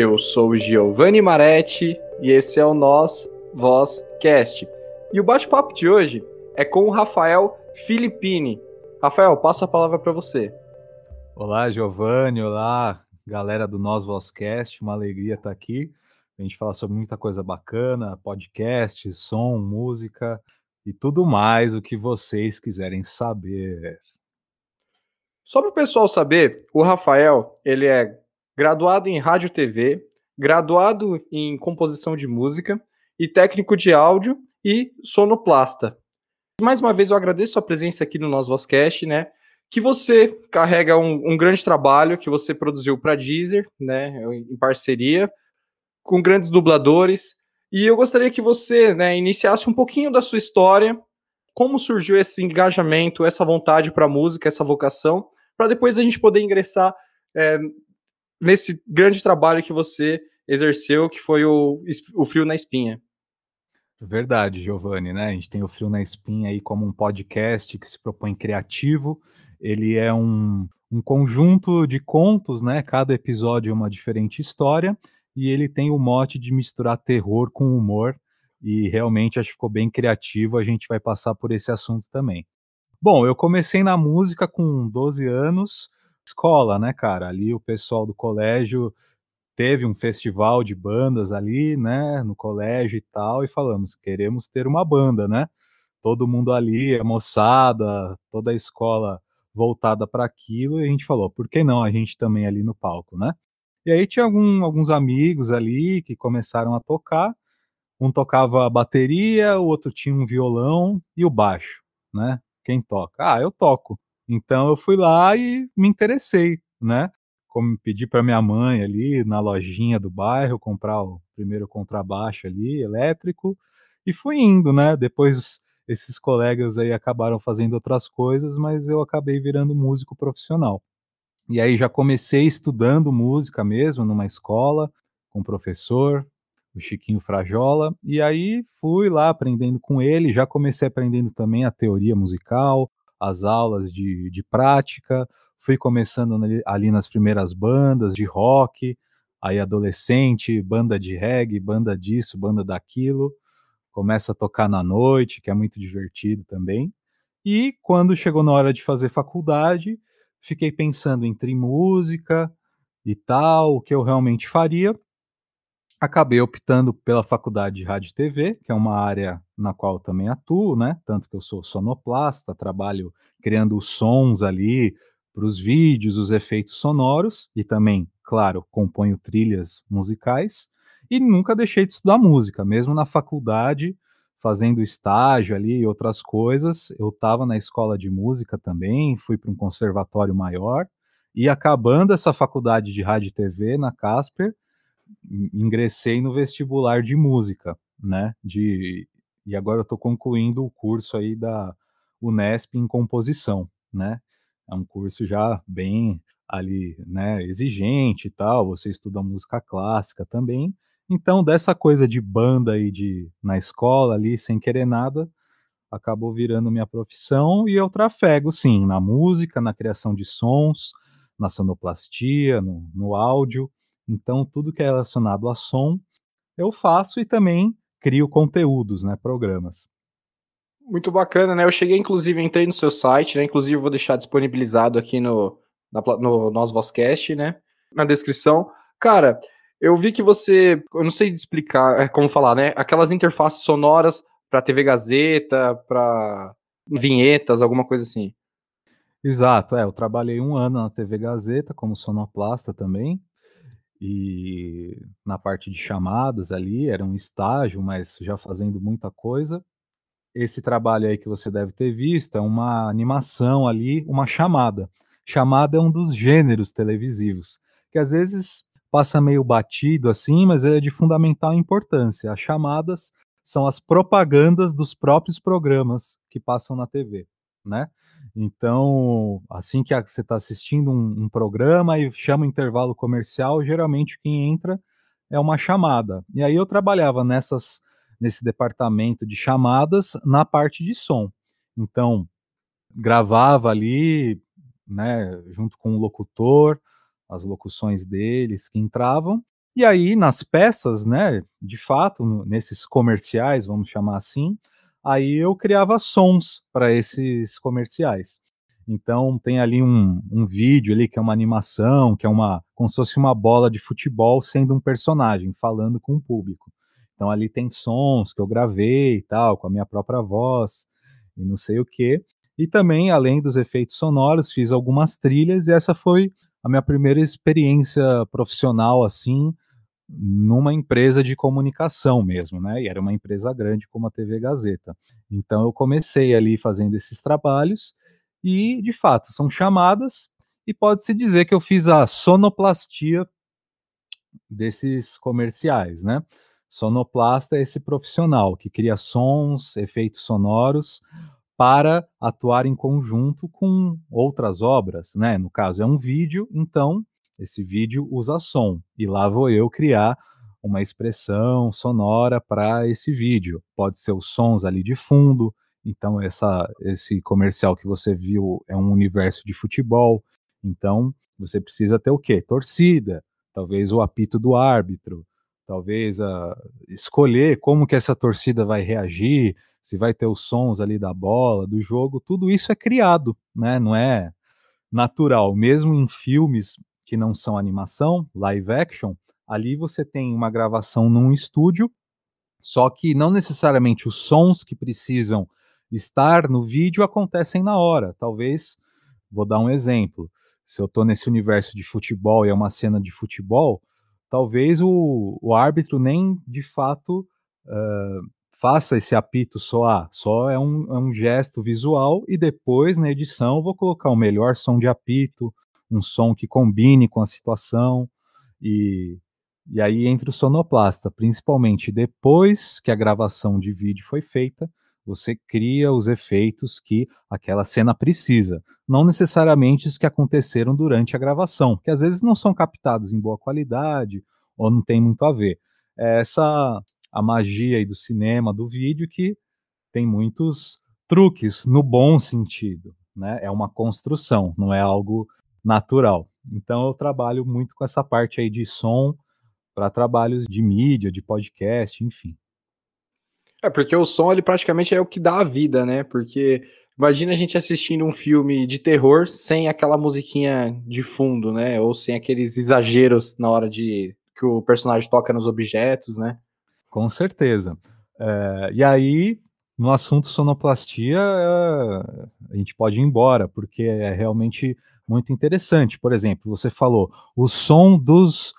Eu sou o Giovanni Maretti e esse é o Nós Voz Cast. E o bate-papo de hoje é com o Rafael Filippini. Rafael, passo a palavra para você. Olá, Giovanni. Olá, galera do Nós Vozcast. Uma alegria estar aqui. A gente fala sobre muita coisa bacana, podcast, som, música e tudo mais o que vocês quiserem saber. Só para o pessoal saber, o Rafael, ele é graduado em rádio TV, graduado em composição de música e técnico de áudio e sonoplasta. Mais uma vez eu agradeço a presença aqui no nosso Vozcast, né? Que você carrega um, um grande trabalho que você produziu para Deezer, né? Em parceria com grandes dubladores. E eu gostaria que você, né, iniciasse um pouquinho da sua história, como surgiu esse engajamento, essa vontade para música, essa vocação, para depois a gente poder ingressar é, nesse grande trabalho que você exerceu, que foi o, o Frio na Espinha. Verdade, Giovanni, né? A gente tem o Frio na Espinha aí como um podcast que se propõe criativo. Ele é um, um conjunto de contos, né? Cada episódio é uma diferente história e ele tem o mote de misturar terror com humor e realmente acho que ficou bem criativo. A gente vai passar por esse assunto também. Bom, eu comecei na música com 12 anos, escola, né, cara? Ali o pessoal do colégio teve um festival de bandas ali, né, no colégio e tal, e falamos, queremos ter uma banda, né? Todo mundo ali, a moçada, toda a escola voltada para aquilo, e a gente falou, por que não a gente também ali no palco, né? E aí tinha algum, alguns amigos ali que começaram a tocar, um tocava a bateria, o outro tinha um violão e o baixo, né? Quem toca? Ah, eu toco. Então eu fui lá e me interessei, né? Como pedi para minha mãe ali na lojinha do bairro comprar o primeiro contrabaixo ali, elétrico, e fui indo, né? Depois esses colegas aí acabaram fazendo outras coisas, mas eu acabei virando músico profissional. E aí já comecei estudando música mesmo numa escola com o professor, o Chiquinho Frajola, e aí fui lá aprendendo com ele, já comecei aprendendo também a teoria musical, as aulas de, de prática, fui começando ali, nas primeiras bandas de rock, aí adolescente, banda de reggae, banda disso, banda daquilo, começa a tocar na noite, que é muito divertido também. E quando chegou na hora de fazer faculdade, fiquei pensando entre música e tal, o que eu realmente faria acabei optando pela faculdade de rádio e TV, que é uma área na qual também atuo, né? Tanto que eu sou sonoplasta, trabalho criando sons ali para os vídeos, os efeitos sonoros e também, claro, componho trilhas musicais e nunca deixei de estudar música, mesmo na faculdade, fazendo estágio ali e outras coisas. Eu estava na escola de música também, fui para um conservatório maior e acabando essa faculdade de rádio e TV na Casper, ingressei no vestibular de música, né? De, e agora eu estou concluindo o curso aí da Unesp em composição, né? É um curso já bem ali, né, exigente e tal, você estuda música clássica também. Então, dessa coisa de banda aí de na escola ali, sem querer nada, acabou virando minha profissão e eu trafego sim na música, na criação de sons, na sonoplastia, no, no áudio então, tudo que é relacionado a som, eu faço e também crio conteúdos, né, programas. Muito bacana, né? Eu cheguei, inclusive, entrei no seu site, né? Inclusive, vou deixar disponibilizado aqui no, na, no nosso Vozcast, né? Na descrição. Cara, eu vi que você, eu não sei explicar, é, como falar, né? Aquelas interfaces sonoras para TV Gazeta, para vinhetas, alguma coisa assim. Exato, é. Eu trabalhei um ano na TV Gazeta como sonoplasta também e na parte de chamadas ali, era um estágio, mas já fazendo muita coisa. Esse trabalho aí que você deve ter visto é uma animação ali, uma chamada. Chamada é um dos gêneros televisivos, que às vezes passa meio batido assim, mas é de fundamental importância. As chamadas são as propagandas dos próprios programas que passam na TV, né? Então, assim que você está assistindo um, um, programa e chama intervalo comercial, geralmente quem entra é uma chamada. E aí eu trabalhava nessas, nesse departamento de chamadas na parte de som. Então, gravava ali, né, junto com o locutor, as locuções deles que entravam, E aí, nas peças, né, de fato, nesses comerciais, vamos chamar assim, aí eu criava sons para esses comerciais. Então tem ali um, um vídeo ali que é uma animação, que é uma como se fosse uma bola de futebol sendo um personagem falando com o público. Então ali tem sons que eu gravei e tal, com a minha própria voz e não sei o que. E também, além dos efeitos sonoros, fiz algumas trilhas e essa foi a minha primeira experiência profissional assim numa empresa de comunicação mesmo, né? E era uma empresa grande como a TV Gazeta. Então eu comecei ali fazendo esses trabalhos e, de fato, são chamadas e pode-se dizer que eu fiz a sonoplastia desses comerciais, né? Sonoplasta é esse profissional que cria sons, efeitos sonoros para atuar em conjunto com outras obras, né? No caso é um vídeo, então esse vídeo usa som e lá vou eu criar uma expressão sonora para esse vídeo. Pode ser os sons ali de fundo, então, essa, esse comercial que você viu é um universo de futebol. Então, você precisa ter o quê? Torcida, talvez o apito do árbitro, talvez a, escolher como que essa torcida vai reagir, se vai ter os sons ali da bola, do jogo, tudo isso é criado, né? Não é natural. Mesmo em filmes que não são animação, live action, ali você tem uma gravação num estúdio, só que não necessariamente os sons que precisam estar no vídeo acontecem na hora. Talvez, vou dar um exemplo. Se eu estou nesse universo de futebol e é uma cena de futebol, talvez o, o árbitro nem de fato uh, faça esse apito soar. Só é um, é um gesto visual e depois na edição vou colocar o melhor som de apito, um som que combine com a situação e e aí entra o sonoplasta, principalmente depois que a gravação de vídeo foi feita, você cria os efeitos que aquela cena precisa, não necessariamente os que aconteceram durante a gravação, que às vezes não são captados em boa qualidade ou não tem muito a ver. É essa a magia do cinema, do vídeo que tem muitos truques no bom sentido, né? É uma construção, não é algo natural. Então eu trabalho muito com essa parte aí de som para trabalhos de mídia, de podcast, enfim. É, porque o som, ele praticamente é o que dá a vida, né? Porque imagina a gente assistindo um filme de terror sem aquela musiquinha de fundo, né? Ou sem aqueles exageros na hora de que o personagem toca nos objetos, né? Com certeza. É, e aí, no assunto sonoplastia, a gente pode ir embora, porque é realmente muito interessante. Por exemplo, você falou o som dos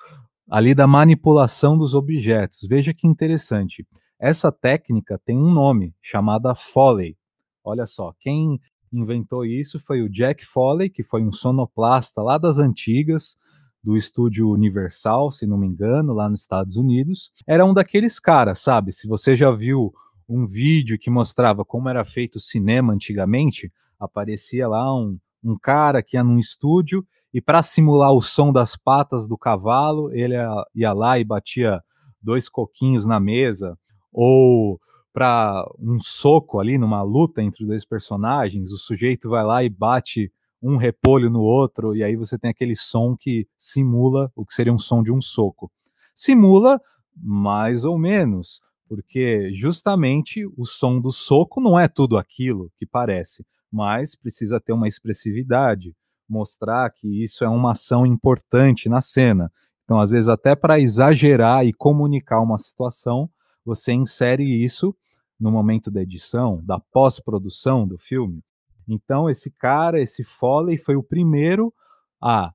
ali da manipulação dos objetos. Veja que interessante. Essa técnica tem um nome, chamada Foley. Olha só, quem inventou isso foi o Jack Foley, que foi um sonoplasta lá das antigas, do estúdio Universal, se não me engano, lá nos Estados Unidos. Era um daqueles caras, sabe? Se você já viu um vídeo que mostrava como era feito o cinema antigamente, aparecia lá um, um cara que ia num estúdio e para simular o som das patas do cavalo, ele ia lá e batia dois coquinhos na mesa ou para um soco ali numa luta entre dois personagens, o sujeito vai lá e bate um repolho no outro e aí você tem aquele som que simula o que seria um som de um soco. Simula mais ou menos, porque justamente o som do soco não é tudo aquilo que parece, mas precisa ter uma expressividade, mostrar que isso é uma ação importante na cena. Então, às vezes, até para exagerar e comunicar uma situação, você insere isso no momento da edição, da pós-produção do filme. Então, esse cara, esse Foley, foi o primeiro a,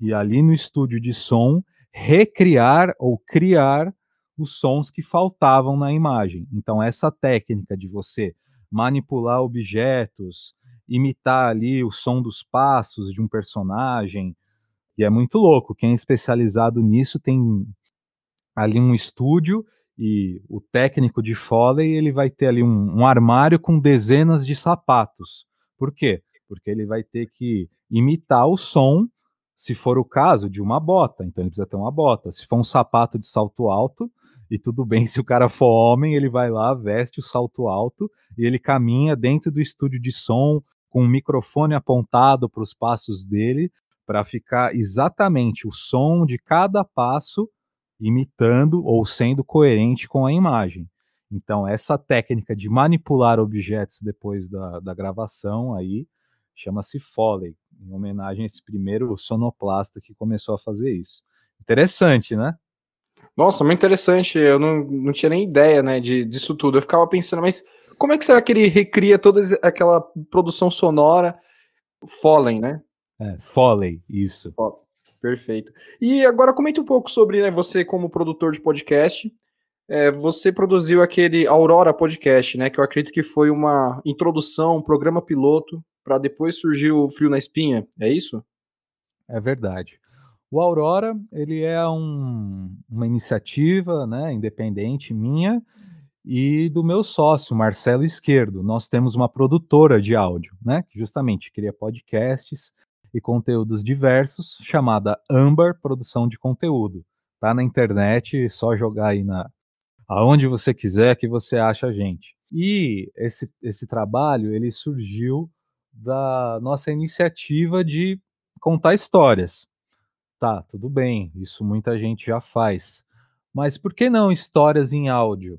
e ali no estúdio de som, recriar ou criar os sons que faltavam na imagem. Então, essa técnica de você manipular objetos, imitar ali o som dos passos de um personagem, e é muito louco. Quem é especializado nisso tem ali um estúdio e o técnico de Foley ele vai ter ali um, um, armário com dezenas de sapatos. Por quê? Porque ele vai ter que imitar o som, se for o caso, de uma bota. Então ele precisa ter uma bota. Se for um sapato de salto alto, e tudo bem se o cara for homem, ele vai lá, veste o salto alto e ele caminha dentro do estúdio de som com um microfone apontado para os passos dele para ficar exatamente o som de cada passo imitando ou sendo coerente com a imagem. Então, essa técnica de manipular objetos depois da, da gravação aí chama-se Foley, em homenagem a esse primeiro sonoplasta que começou a fazer isso. Interessante, né? Nossa, muito interessante. Eu não, não tinha nem ideia, né, de, disso tudo. Eu ficava pensando, mas como é que será que ele recria toda aquela produção sonora? Foley, né? É, Foley, isso. Perfeito. E agora comenta um pouco sobre né, você como produtor de podcast. É, você produziu aquele Aurora Podcast, né? Que eu acredito que foi uma introdução, um programa piloto, para depois surgir o Frio na Espinha, é isso? É verdade. O Aurora, ele é um, uma iniciativa né, independente minha e do meu sócio, Marcelo Esquerdo. Nós temos uma produtora de áudio, né, que justamente cria podcasts e conteúdos diversos, chamada Amber Produção de Conteúdo. Tá na internet, só jogar aí na aonde você quiser que você acha a gente. E esse, esse trabalho, ele surgiu da nossa iniciativa de contar histórias. Tá, tudo bem, isso muita gente já faz. Mas por que não histórias em áudio?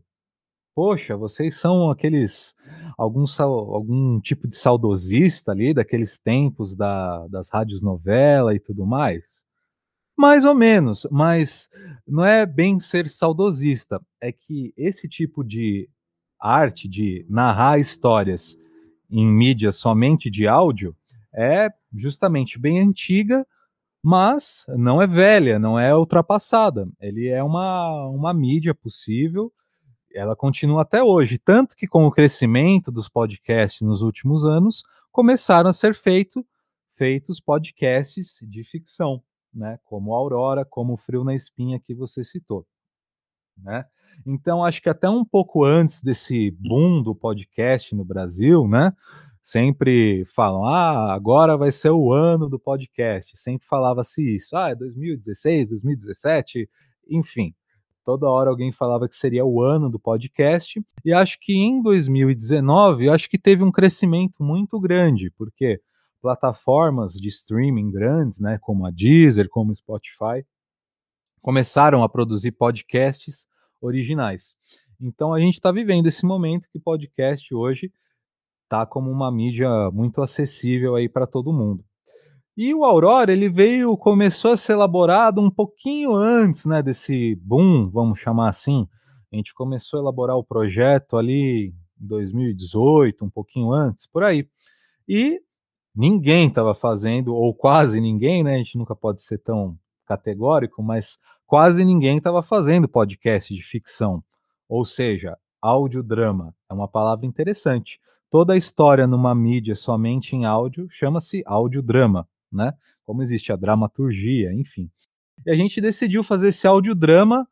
Poxa, vocês são aqueles algum, algum tipo de saudosista ali daqueles tempos da, das rádios novela e tudo mais? Mais ou menos, mas não é bem ser saudosista, é que esse tipo de arte de narrar histórias em mídia somente de áudio é justamente bem antiga, mas não é velha, não é ultrapassada. Ele é uma, uma mídia possível ela continua até hoje. Tanto que, com o crescimento dos podcasts nos últimos anos, começaram a ser feito, feitos podcasts de ficção, né? Como Aurora, como o Frio na Espinha que você citou. Né? Então, acho que até um pouco antes desse boom do podcast no Brasil, né? Sempre falam, ah, agora vai ser o ano do podcast. Sempre falava-se isso, ah, é 2016, 2017, enfim toda hora alguém falava que seria o ano do podcast. E acho que em 2019, acho que teve um crescimento muito grande, porque plataformas de streaming grandes, né, como a Deezer, como o Spotify, começaram a produzir podcasts originais. Então a gente está vivendo esse momento que podcast hoje está como uma mídia muito acessível aí para todo mundo. E o Aurora, ele veio, começou a ser elaborado um pouquinho antes, né, desse boom, vamos chamar assim. A gente começou a elaborar o projeto ali em 2018, um pouquinho antes, por aí. E ninguém estava fazendo, ou quase ninguém, né? A gente nunca pode ser tão categórico, mas quase ninguém estava fazendo podcast de ficção. Ou seja, audiodrama. É uma palavra interessante. Toda a história numa mídia somente em áudio chama-se audiodrama né? Como existe a dramaturgia, enfim. E a gente decidiu fazer esse audiodrama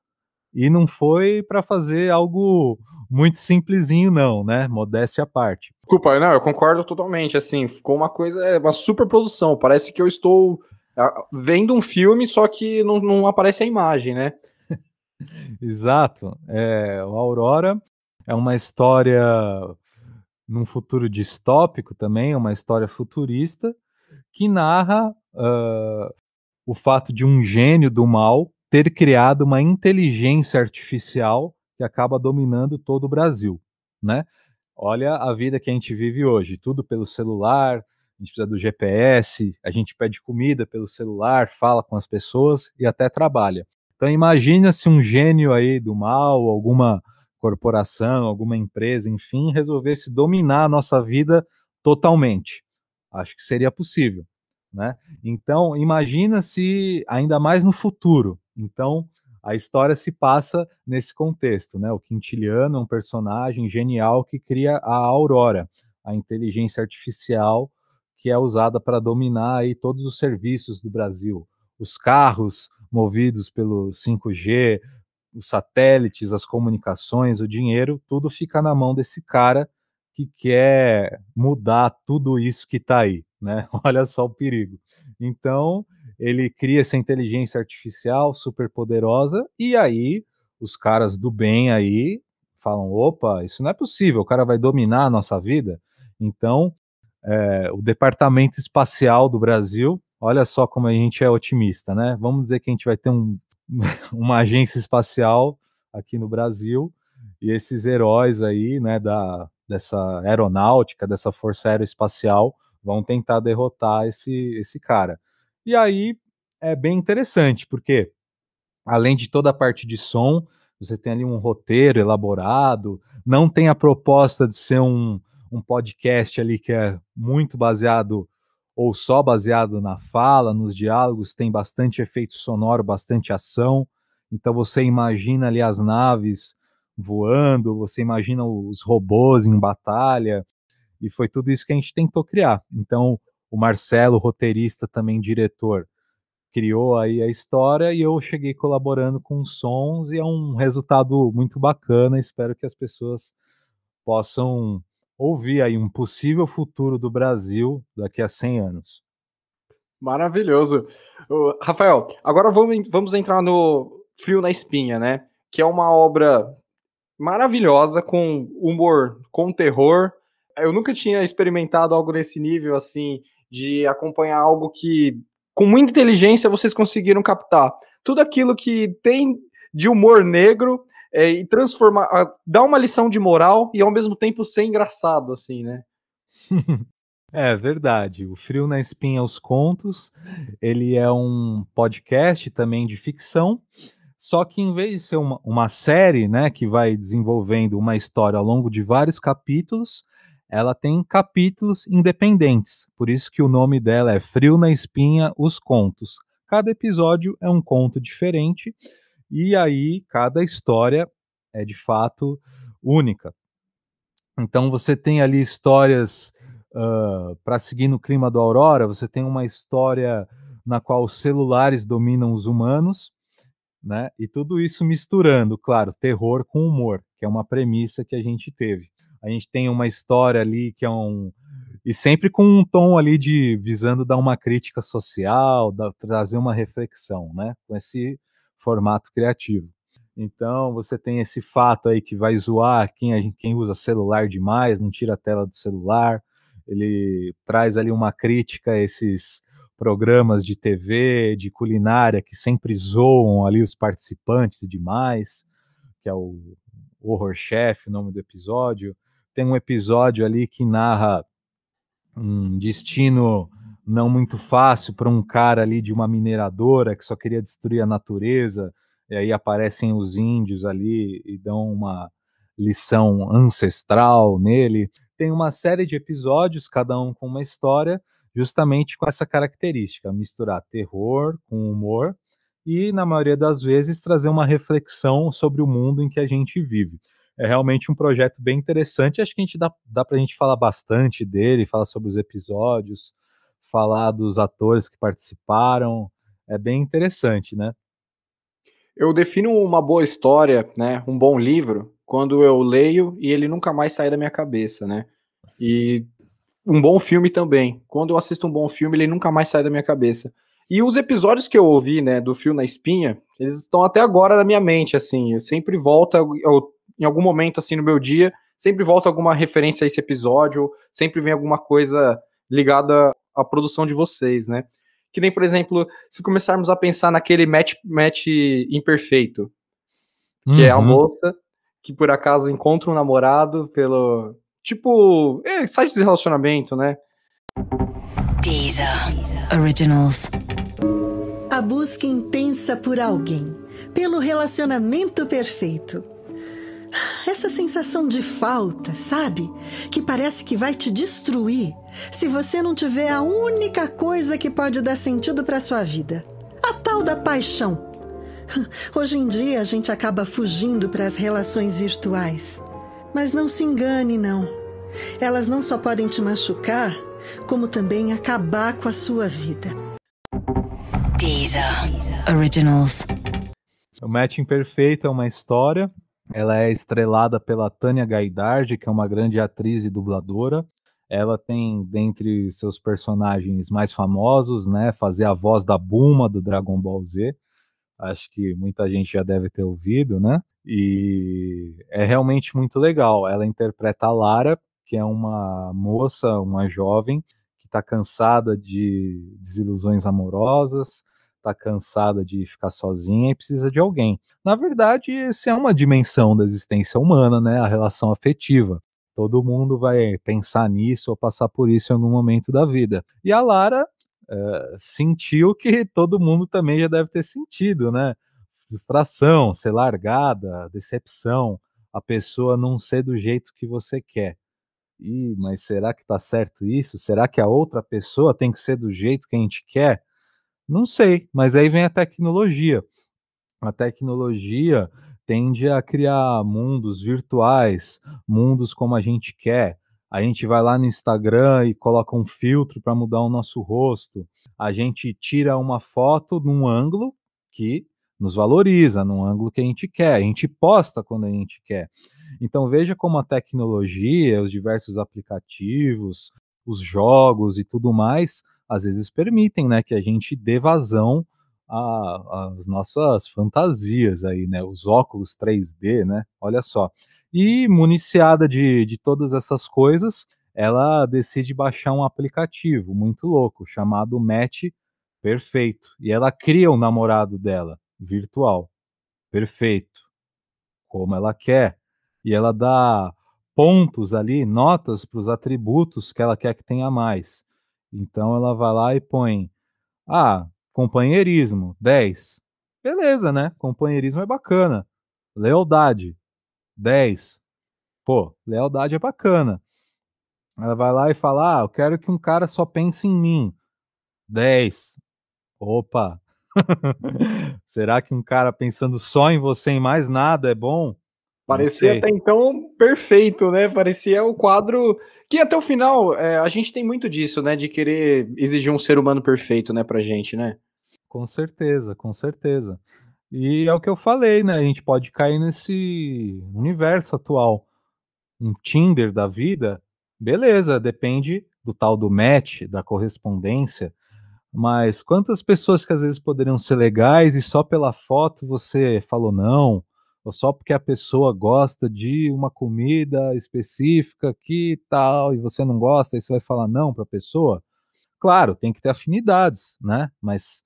e não foi para fazer algo muito simplesinho, não, né? Modéstia à parte. Desculpa, não, eu concordo totalmente. Assim, ficou uma coisa, é, uma super produção. Parece que eu estou ah, vendo um filme, só que não, não aparece a imagem, né? Exato. É, o Aurora é uma história num futuro distópico também, uma história futurista, que narra uh, o fato de um gênio do mal ter criado uma inteligência artificial que acaba dominando todo o Brasil, né? Olha a vida que a gente vive hoje, tudo pelo celular, a gente precisa do GPS, a gente pede comida pelo celular, fala com as pessoas e até trabalha. Então imagina se um gênio aí do mal, alguma corporação, alguma empresa, enfim, resolvesse dominar a nossa vida totalmente. Acho que seria possível, né? Então, imagina se ainda mais no futuro. Então, a história se passa nesse contexto, né? O Quintiliano é um personagem genial que cria a Aurora, a inteligência artificial que é usada para dominar aí todos os serviços do Brasil. Os carros movidos pelo 5G, os satélites, as comunicações, o dinheiro, tudo fica na mão desse cara que quer mudar tudo isso que está aí, né? Olha só o perigo. Então, ele cria essa inteligência artificial super poderosa e aí os caras do bem aí falam, opa, isso não é possível, o cara vai dominar a nossa vida. Então, é, o Departamento Espacial do Brasil, olha só como a gente é otimista, né? Vamos dizer que a gente vai ter um uma agência espacial aqui no Brasil e esses heróis aí, né, da, dessa aeronáutica, dessa força aeroespacial, vão tentar derrotar esse, esse cara. E aí é bem interessante, porque além de toda a parte de som, você tem ali um roteiro elaborado, não tem a proposta de ser um, um podcast ali que é muito baseado ou só baseado na fala, nos diálogos, tem bastante efeito sonoro, bastante ação. Então você imagina ali as naves voando, você imagina os robôs em batalha, e foi tudo isso que a gente tentou criar. Então, o Marcelo, roteirista, também diretor, criou aí a história e eu cheguei colaborando com sons e é um resultado muito bacana. Espero que as pessoas possam ouvir aí um possível futuro do Brasil daqui a 100 anos. Maravilhoso. Rafael, agora vamos, vamos entrar no Frio na Espinha, né? Que é uma obra maravilhosa, com humor, com terror. Eu nunca tinha experimentado algo nesse nível, assim, de acompanhar algo que com muita inteligência vocês conseguiram captar tudo aquilo que tem de humor negro é, e transformar, dar uma lição de moral e ao mesmo tempo ser engraçado, assim, né? É verdade. O Frio na Espinha os Contos, ele é um podcast também de ficção, só que em vez de ser uma, uma série, né, que vai desenvolvendo uma história ao longo de vários capítulos, ela tem capítulos independentes, por isso que o nome dela é Frio na Espinha, os Contos. Cada episódio é um conto diferente, e aí cada história é de fato única. Então você tem ali histórias uh, para seguir no clima do Aurora, você tem uma história na qual os celulares dominam os humanos, né? E tudo isso misturando, claro, terror com humor, que é uma premissa que a gente teve a gente tem uma história ali que é um e sempre com um tom ali de visando dar uma crítica social, da, trazer uma reflexão, né? Com esse formato criativo. Então você tem esse fato aí que vai zoar quem, quem usa celular demais, não tira a tela do celular. Ele traz ali uma crítica a esses programas de TV, de culinária que sempre zoam ali os participantes demais, que é o Horror Chef, o nome do episódio tem um episódio ali que narra um destino não muito fácil para um cara ali de uma mineradora que só queria destruir a natureza, e aí aparecem os índios ali e dão uma lição ancestral nele. Tem uma série de episódios, cada um com uma história, justamente com essa característica, misturar terror com humor e, na maioria das vezes, trazer uma reflexão sobre o mundo em que a gente vive é realmente um projeto bem interessante. Acho que a gente dá, dá para a gente falar bastante dele, falar sobre os episódios, falar dos atores que participaram. É bem interessante, né? Eu defino uma boa história, né, um bom livro, quando eu leio e ele nunca mais sai da minha cabeça, né? E um bom filme também. Quando eu assisto um bom filme, ele nunca mais sai da minha cabeça. E os episódios que eu ouvi, né, do Fio na Espinha, eles estão até agora na minha mente, assim. Eu sempre volto, eu em algum momento assim no meu dia, sempre volta alguma referência a esse episódio, sempre vem alguma coisa ligada à produção de vocês, né? Que nem, por exemplo, se começarmos a pensar naquele match, match imperfeito, que uhum. é a uhum. moça que por acaso encontra um namorado pelo. Tipo, é, site de relacionamento, né? Deezer Originals. A busca intensa por alguém, pelo relacionamento perfeito essa sensação de falta, sabe? Que parece que vai te destruir se você não tiver a única coisa que pode dar sentido para sua vida. A tal da paixão. Hoje em dia a gente acaba fugindo para as relações virtuais. Mas não se engane, não. Elas não só podem te machucar, como também acabar com a sua vida. Deezer Originals. O Matching Perfeito é uma história ela é estrelada pela Tânia Gaidard, que é uma grande atriz e dubladora. Ela tem, dentre seus personagens mais famosos, né, fazer a voz da Buma do Dragon Ball Z. Acho que muita gente já deve ter ouvido, né? E é realmente muito legal. Ela interpreta a Lara, que é uma moça, uma jovem, que está cansada de desilusões amorosas, tá cansada de ficar sozinha e precisa de alguém. Na verdade, essa é uma dimensão da existência humana, né? A relação afetiva. Todo mundo vai pensar nisso ou passar por isso em algum momento da vida. E a Lara uh, sentiu que todo mundo também já deve ter sentido, né? Frustração, ser largada, decepção, a pessoa não ser do jeito que você quer. Ih, mas será que tá certo isso? Será que a outra pessoa tem que ser do jeito que a gente quer? Não sei, mas aí vem a tecnologia. A tecnologia tende a criar mundos virtuais, mundos como a gente quer. A gente vai lá no Instagram e coloca um filtro para mudar o nosso rosto. A gente tira uma foto num ângulo que nos valoriza, num ângulo que a gente quer. A gente posta quando a gente quer. Então veja como a tecnologia, os diversos aplicativos, os jogos e tudo mais às vezes permitem, né, que a gente dê vazão às nossas fantasias aí, né, os óculos 3D, né, olha só. E municiada de, de todas essas coisas, ela decide baixar um aplicativo muito louco chamado Match Perfeito. E ela cria o um namorado dela, virtual, perfeito, como ela quer. E ela dá pontos ali, notas para os atributos que ela quer que tenha mais. Então ela vai lá e põe: ah, companheirismo, 10. Beleza, né? Companheirismo é bacana. Lealdade, 10. Pô, lealdade é bacana. Ela vai lá e fala: ah, eu quero que um cara só pense em mim. 10. Opa! Será que um cara pensando só em você e mais nada é bom? Parecia até então perfeito, né? Parecia o quadro que até o final é, a gente tem muito disso, né? De querer exigir um ser humano perfeito, né, pra gente, né? Com certeza, com certeza. E é o que eu falei, né? A gente pode cair nesse universo atual. Um Tinder da vida, beleza, depende do tal do match, da correspondência. Mas quantas pessoas que às vezes poderiam ser legais e só pela foto você falou não? Ou só porque a pessoa gosta de uma comida específica que tal e você não gosta, aí você vai falar não para a pessoa. Claro, tem que ter afinidades, né? Mas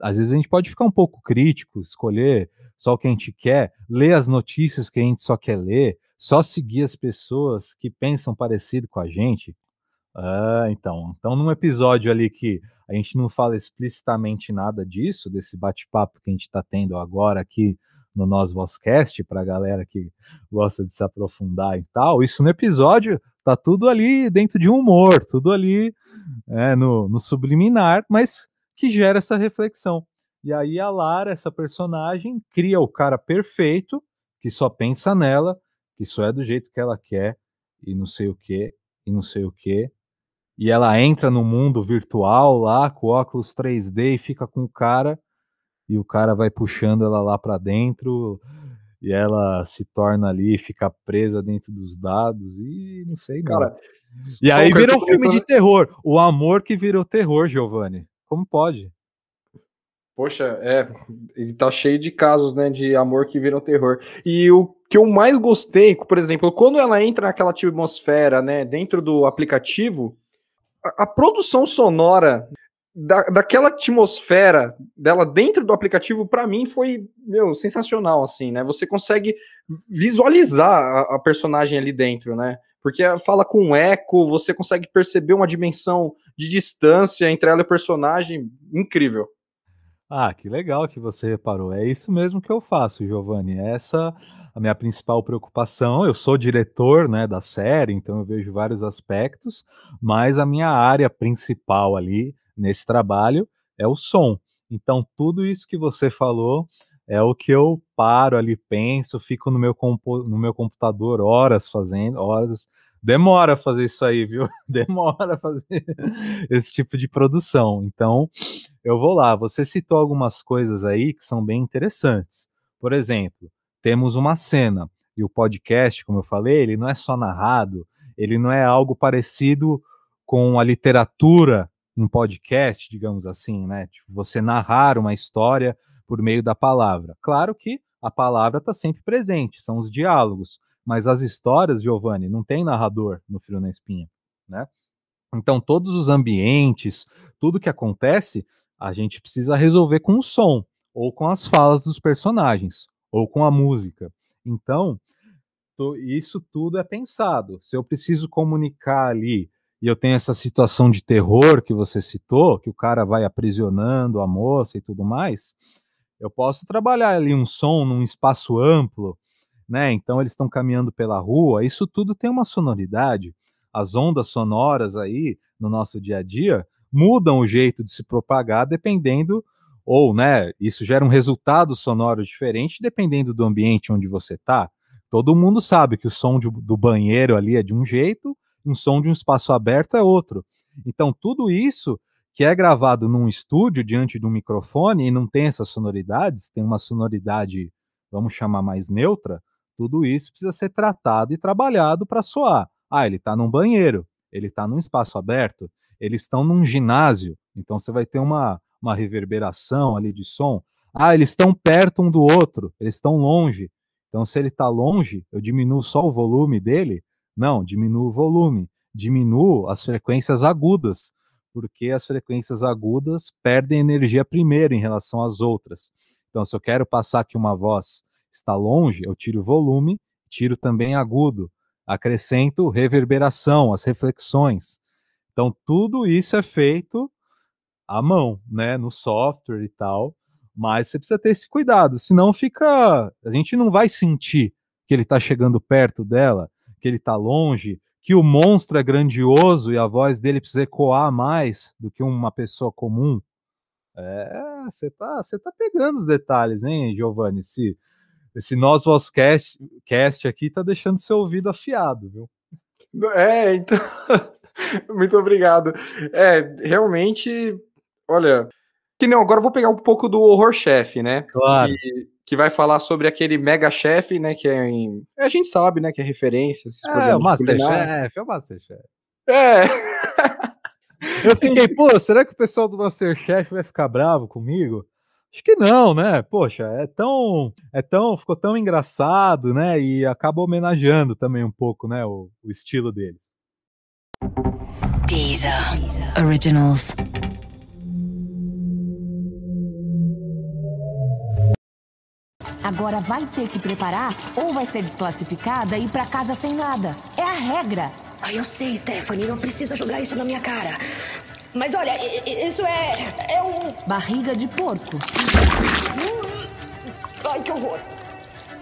às vezes a gente pode ficar um pouco crítico, escolher só o que a gente quer, ler as notícias que a gente só quer ler, só seguir as pessoas que pensam parecido com a gente. Ah, então. Então, num episódio ali que a gente não fala explicitamente nada disso, desse bate-papo que a gente está tendo agora aqui no nosso Vozcast, para a galera que gosta de se aprofundar e tal. Isso no episódio tá tudo ali dentro de um humor, tudo ali é, no, no subliminar, mas que gera essa reflexão. E aí a Lara, essa personagem, cria o cara perfeito, que só pensa nela, que só é do jeito que ela quer, e não sei o que, e não sei o que. E ela entra no mundo virtual lá, com óculos 3D, e fica com o cara e o cara vai puxando ela lá para dentro e ela se torna ali, fica presa dentro dos dados e não sei, cara. E aí vira um filme de terror. O amor que virou terror, Giovanni. Como pode? Poxa, é, ele tá cheio de casos, né, de amor que viram terror. E o que eu mais gostei, por exemplo, quando ela entra naquela atmosfera, né, dentro do aplicativo, a, a produção sonora da, daquela atmosfera dela dentro do aplicativo, para mim, foi, meu, sensacional, assim, né? Você consegue visualizar a, a, personagem ali dentro, né? Porque fala com eco, você consegue perceber uma dimensão de distância entre ela e o personagem incrível. Ah, que legal que você reparou. É isso mesmo que eu faço, Giovanni. Essa a minha principal preocupação. Eu sou diretor, né, da série, então eu vejo vários aspectos, mas a minha área principal ali nesse trabalho é o som. Então, tudo isso que você falou é o que eu paro ali, penso, fico no meu, no meu computador horas fazendo, horas. Demora fazer isso aí, viu? Demora fazer esse tipo de produção. Então, eu vou lá. Você citou algumas coisas aí que são bem interessantes. Por exemplo, temos uma cena e o podcast, como eu falei, ele não é só narrado, ele não é algo parecido com a literatura um podcast, digamos assim, né? Tipo, você narrar uma história por meio da palavra. Claro que a palavra está sempre presente, são os diálogos, mas as histórias, Giovanni, não tem narrador no Frio na Espinha, né? Então, todos os ambientes, tudo que acontece, a gente precisa resolver com o som, ou com as falas dos personagens, ou com a música. Então, isso tudo é pensado. Se eu preciso comunicar ali e eu tenho essa situação de terror que você citou, que o cara vai aprisionando a moça e tudo mais, eu posso trabalhar ali um som num espaço amplo, né? Então eles estão caminhando pela rua, isso tudo tem uma sonoridade. As ondas sonoras aí no nosso dia a dia mudam o jeito de se propagar dependendo ou, né, isso gera um resultado sonoro diferente dependendo do ambiente onde você está. Todo mundo sabe que o som de, do banheiro ali é de um jeito, um som de um espaço aberto é outro. Então, tudo isso que é gravado num estúdio diante de um microfone e não tem essas sonoridades, tem uma sonoridade, vamos chamar mais neutra, tudo isso precisa ser tratado e trabalhado para soar. Ah, ele está num banheiro, ele está num espaço aberto, eles estão num ginásio, então você vai ter uma, uma reverberação ali de som. Ah, eles estão perto um do outro, eles estão longe. Então, se ele está longe, eu diminuo só o volume dele? Não, diminuo o volume, diminuo as frequências agudas, porque as frequências agudas perdem energia primeiro em relação às outras. Então, se eu quero passar que uma voz está longe, eu tiro o volume, tiro também agudo, acrescento reverberação, as reflexões. Então, tudo isso é feito à mão, né, no software e tal. Mas você precisa ter esse cuidado, senão fica. A gente não vai sentir que ele está chegando perto dela, que ele está longe, que o monstro é grandioso e a voz dele precisa ecoar mais do que uma pessoa comum. É, você tá, você tá pegando os detalhes, hein, Giovanni? Esse, esse Nós Cast, cast aqui tá deixando seu ouvido afiado, viu? É, então. Muito obrigado. É, realmente, olha, que não, agora eu vou pegar um pouco do Horror Chef, né? Claro. Que, que vai falar sobre aquele Mega Chef, né? Que é em. A gente sabe, né? Que é referência. É, o Masterchef, é o Masterchef. É. eu fiquei, pô, será que o pessoal do Masterchef vai ficar bravo comigo? Acho que não, né? Poxa, é tão, é tão, ficou tão engraçado, né? E acaba homenageando também um pouco, né? O, o estilo deles. Deezer, Deezer. Originals. Agora vai ter que preparar ou vai ser desclassificada e ir pra casa sem nada. É a regra. Ah, eu sei, Stephanie, não precisa jogar isso na minha cara. Mas olha, isso é. é um. Barriga de porco. Ai, que horror.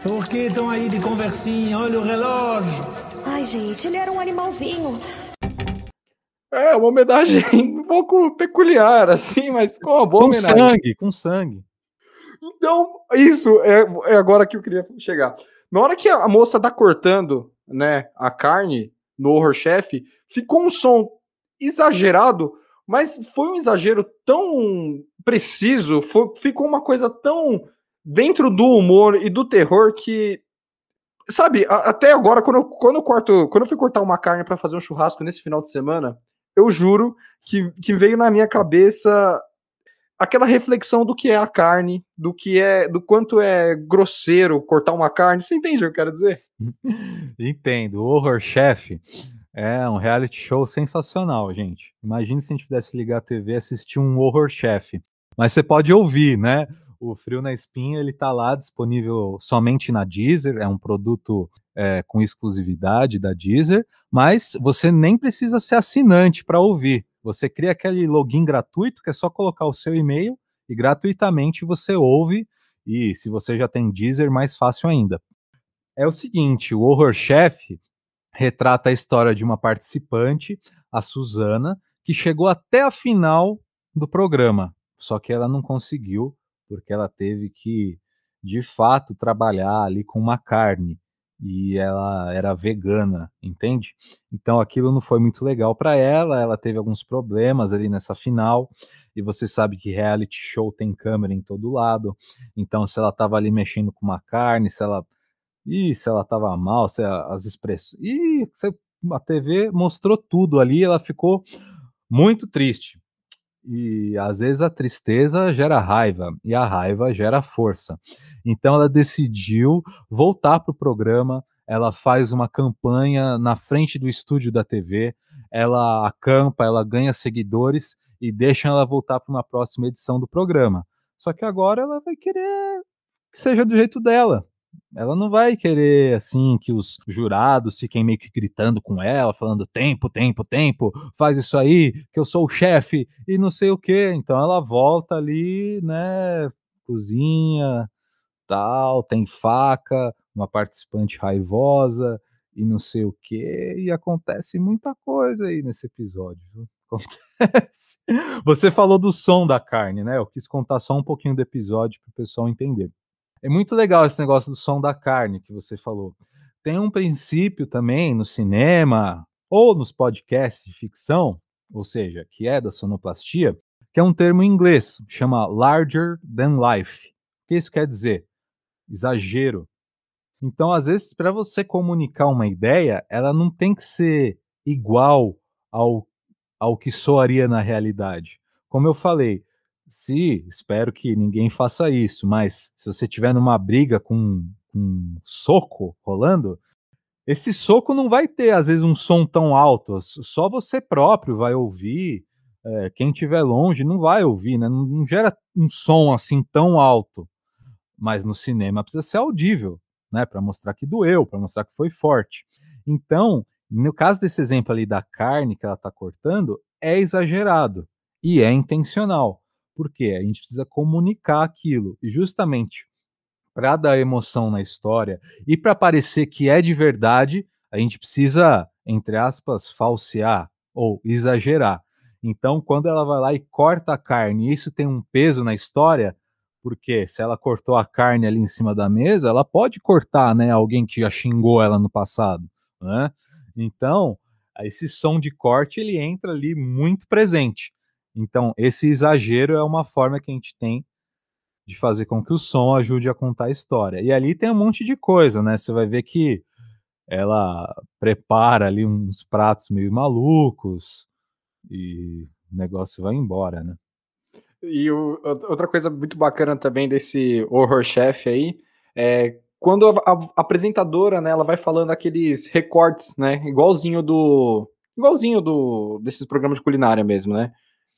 Por que estão aí de conversinha? Olha o relógio. Ai, gente, ele era um animalzinho. É, uma homenagem um pouco peculiar, assim, mas com uma boa com homenagem. Com sangue, com sangue. Então, isso é, é agora que eu queria chegar. Na hora que a moça tá cortando, né, a carne no Horror Chef, ficou um som exagerado, mas foi um exagero tão preciso, foi, ficou uma coisa tão dentro do humor e do terror que sabe, a, até agora quando eu, quando eu corto, quando eu fui cortar uma carne para fazer um churrasco nesse final de semana, eu juro que, que veio na minha cabeça aquela reflexão do que é a carne, do que é, do quanto é grosseiro cortar uma carne. Você entende o que eu quero dizer? Entendo. O Horror Chef é um reality show sensacional, gente. Imagine se a gente pudesse ligar a TV e assistir um Horror Chef. Mas você pode ouvir, né? O Frio na Espinha ele tá lá disponível somente na Deezer, é um produto é, com exclusividade da Deezer, mas você nem precisa ser assinante para ouvir. Você cria aquele login gratuito que é só colocar o seu e-mail e gratuitamente você ouve. E se você já tem Deezer, mais fácil ainda. É o seguinte: o Horror Chef retrata a história de uma participante, a Suzana, que chegou até a final do programa, só que ela não conseguiu porque ela teve que, de fato, trabalhar ali com uma carne e ela era vegana, entende? Então aquilo não foi muito legal para ela, ela teve alguns problemas ali nessa final, e você sabe que reality show tem câmera em todo lado, então se ela estava ali mexendo com uma carne, se ela Ih, se ela estava mal, se as expressões. Ih, a TV mostrou tudo ali, ela ficou muito triste. E às vezes a tristeza gera raiva e a raiva gera força. Então ela decidiu voltar para o programa. Ela faz uma campanha na frente do estúdio da TV. Ela acampa, ela ganha seguidores e deixam ela voltar para uma próxima edição do programa. Só que agora ela vai querer que seja do jeito dela. Ela não vai querer, assim, que os jurados fiquem meio que gritando com ela, falando tempo, tempo, tempo, faz isso aí, que eu sou o chefe e não sei o quê. Então ela volta ali, né, cozinha, tal, tem faca, uma participante raivosa e não sei o quê, e acontece muita coisa aí nesse episódio. Acontece. Você falou do som da carne, né? Eu quis contar só um pouquinho do episódio para o pessoal entender. É muito legal esse negócio do som da carne que você falou. Tem um princípio também no cinema ou nos podcasts de ficção, ou seja, que é da sonoplastia, que é um termo em inglês, chama larger than life. O que isso quer dizer? Exagero. Então, às vezes, para você comunicar uma ideia, ela não tem que ser igual ao, ao que soaria na realidade. Como eu falei, se, espero que ninguém faça isso, mas se você tiver numa briga com um soco rolando, esse soco não vai ter, às vezes, um som tão alto, só você próprio vai ouvir, é, quem estiver longe não vai ouvir, né? não, não gera um som assim tão alto. Mas no cinema precisa ser audível, né? Para mostrar que doeu, para mostrar que foi forte. Então, no caso desse exemplo ali da carne que ela está cortando, é exagerado e é intencional. Porque a gente precisa comunicar aquilo. E justamente para dar emoção na história e para parecer que é de verdade, a gente precisa, entre aspas, falsear ou exagerar. Então, quando ela vai lá e corta a carne, isso tem um peso na história, porque se ela cortou a carne ali em cima da mesa, ela pode cortar, né, alguém que já xingou ela no passado, né? Então, esse som de corte ele entra ali muito presente. Então, esse exagero é uma forma que a gente tem de fazer com que o som ajude a contar a história. E ali tem um monte de coisa, né? Você vai ver que ela prepara ali uns pratos meio malucos e o negócio vai embora, né? E o, outra coisa muito bacana também desse horror chef aí é quando a, a, apresentadora, né, ela vai falando aqueles recortes, né, igualzinho do igualzinho do desses programas de culinária mesmo, né?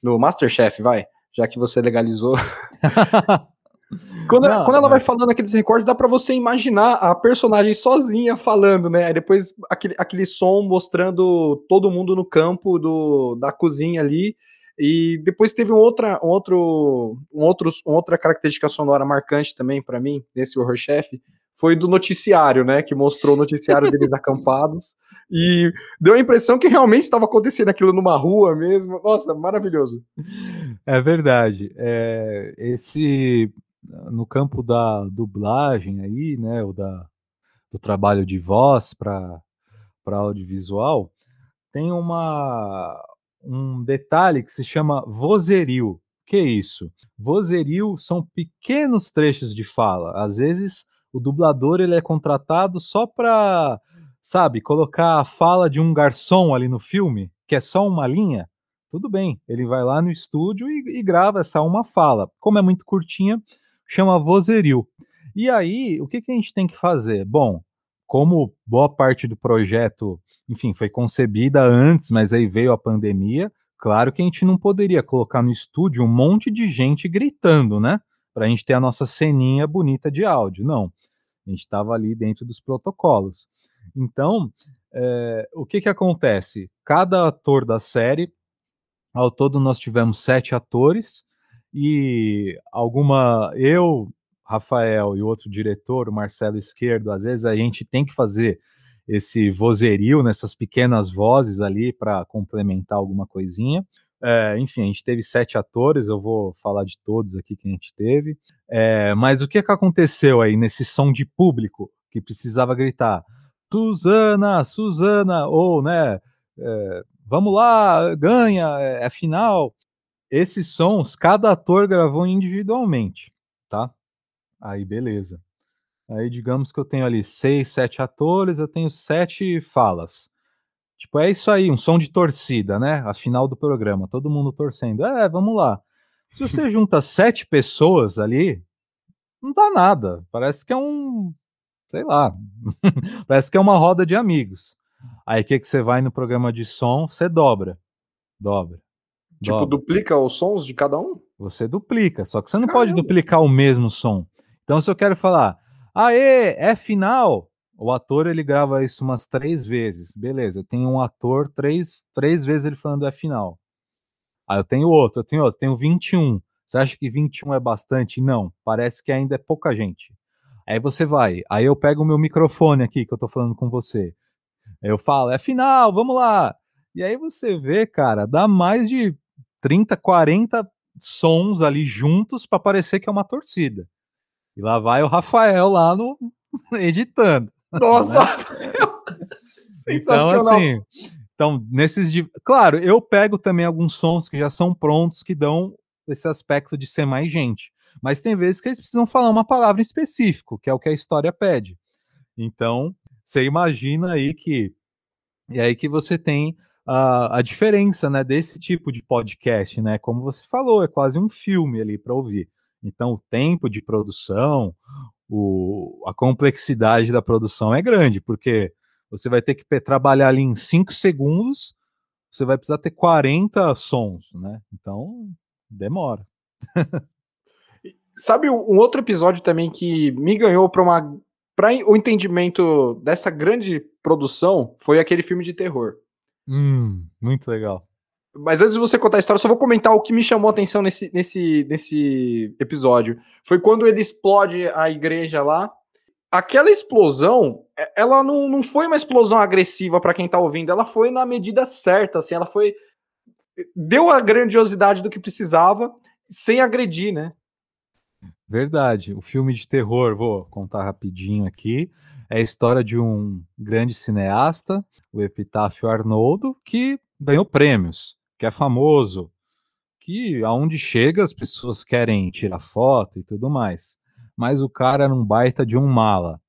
No Masterchef, vai, já que você legalizou. quando, não, quando ela vai falando aqueles recortes, dá para você imaginar a personagem sozinha falando, né? Aí depois aquele, aquele som mostrando todo mundo no campo do, da cozinha ali. E depois teve um outra, um outro, um outro, outra característica sonora marcante também para mim, nesse Horror Chef, foi do noticiário, né? Que mostrou o noticiário deles acampados. E deu a impressão que realmente estava acontecendo aquilo numa rua mesmo. Nossa, maravilhoso. É verdade. É, esse no campo da dublagem aí, né, ou da, do trabalho de voz para para audiovisual, tem uma um detalhe que se chama vozerio. Que é isso? Vozerio são pequenos trechos de fala. Às vezes o dublador ele é contratado só para, sabe, colocar a fala de um garçom ali no filme, que é só uma linha. Tudo bem, ele vai lá no estúdio e, e grava essa uma fala. Como é muito curtinha, chama vozerio. E aí, o que, que a gente tem que fazer? Bom, como boa parte do projeto, enfim, foi concebida antes, mas aí veio a pandemia, claro que a gente não poderia colocar no estúdio um monte de gente gritando, né? Para a gente ter a nossa ceninha bonita de áudio. Não. A gente estava ali dentro dos protocolos. Então, é, o que, que acontece? Cada ator da série, ao todo nós tivemos sete atores, e alguma. Eu, Rafael e outro diretor, o Marcelo Esquerdo, às vezes a gente tem que fazer esse vozerio nessas pequenas vozes ali para complementar alguma coisinha. É, enfim, a gente teve sete atores, eu vou falar de todos aqui que a gente teve. É, mas o que, que aconteceu aí nesse som de público que precisava gritar? Suzana, Suzana, ou, né, é, vamos lá, ganha, é, é final. Esses sons, cada ator gravou individualmente, tá? Aí, beleza. Aí, digamos que eu tenho ali seis, sete atores, eu tenho sete falas. Tipo, é isso aí, um som de torcida, né? A final do programa, todo mundo torcendo. É, vamos lá. Se você junta sete pessoas ali, não dá nada. Parece que é um. Sei lá. Parece que é uma roda de amigos. Aí o que, que você vai no programa de som? Você dobra. Dobra. Tipo, Dobra. duplica os sons de cada um? Você duplica, só que você não pode Caramba. duplicar o mesmo som. Então, se eu quero falar, aê, é final, o ator ele grava isso umas três vezes. Beleza, eu tenho um ator, três, três vezes ele falando é final. Aí eu tenho outro, eu tenho outro, tenho 21. Você acha que 21 é bastante? Não, parece que ainda é pouca gente. Aí você vai, aí eu pego o meu microfone aqui que eu tô falando com você. Eu falo, é final, vamos lá. E aí você vê, cara, dá mais de 30, 40 sons ali juntos para parecer que é uma torcida. E lá vai o Rafael lá no editando. Nossa! Então, Sensacional. assim, então, nesses. Claro, eu pego também alguns sons que já são prontos, que dão esse aspecto de ser mais gente. Mas tem vezes que eles precisam falar uma palavra em específico, que é o que a história pede. Então, você imagina aí que. E aí que você tem a, a diferença né, desse tipo de podcast, né? Como você falou, é quase um filme ali para ouvir. Então, o tempo de produção, o, a complexidade da produção é grande, porque você vai ter que trabalhar ali em 5 segundos, você vai precisar ter 40 sons, né? Então, demora. Sabe um um outro episódio também que me ganhou para uma para o entendimento dessa grande produção foi aquele filme de terror. Hum, muito legal. Mas antes de você contar a história, só vou comentar o que me chamou a atenção nesse, nesse, nesse episódio. Foi quando ele explode a igreja lá. Aquela explosão, é- ela não, não foi uma explosão agressiva para quem tá ouvindo, ela foi na medida certa, assim, ela foi. Deu a grandiosidade do que precisava, sem agredir, né? Verdade. O filme de terror, vou contar rapidinho aqui, é a história de um grande cineasta, o Epitáfio Arnoldo, que ganhou prêmios, que é famoso, que aonde chega as pessoas querem tirar foto e tudo mais. Mas o cara era um baita de um mala.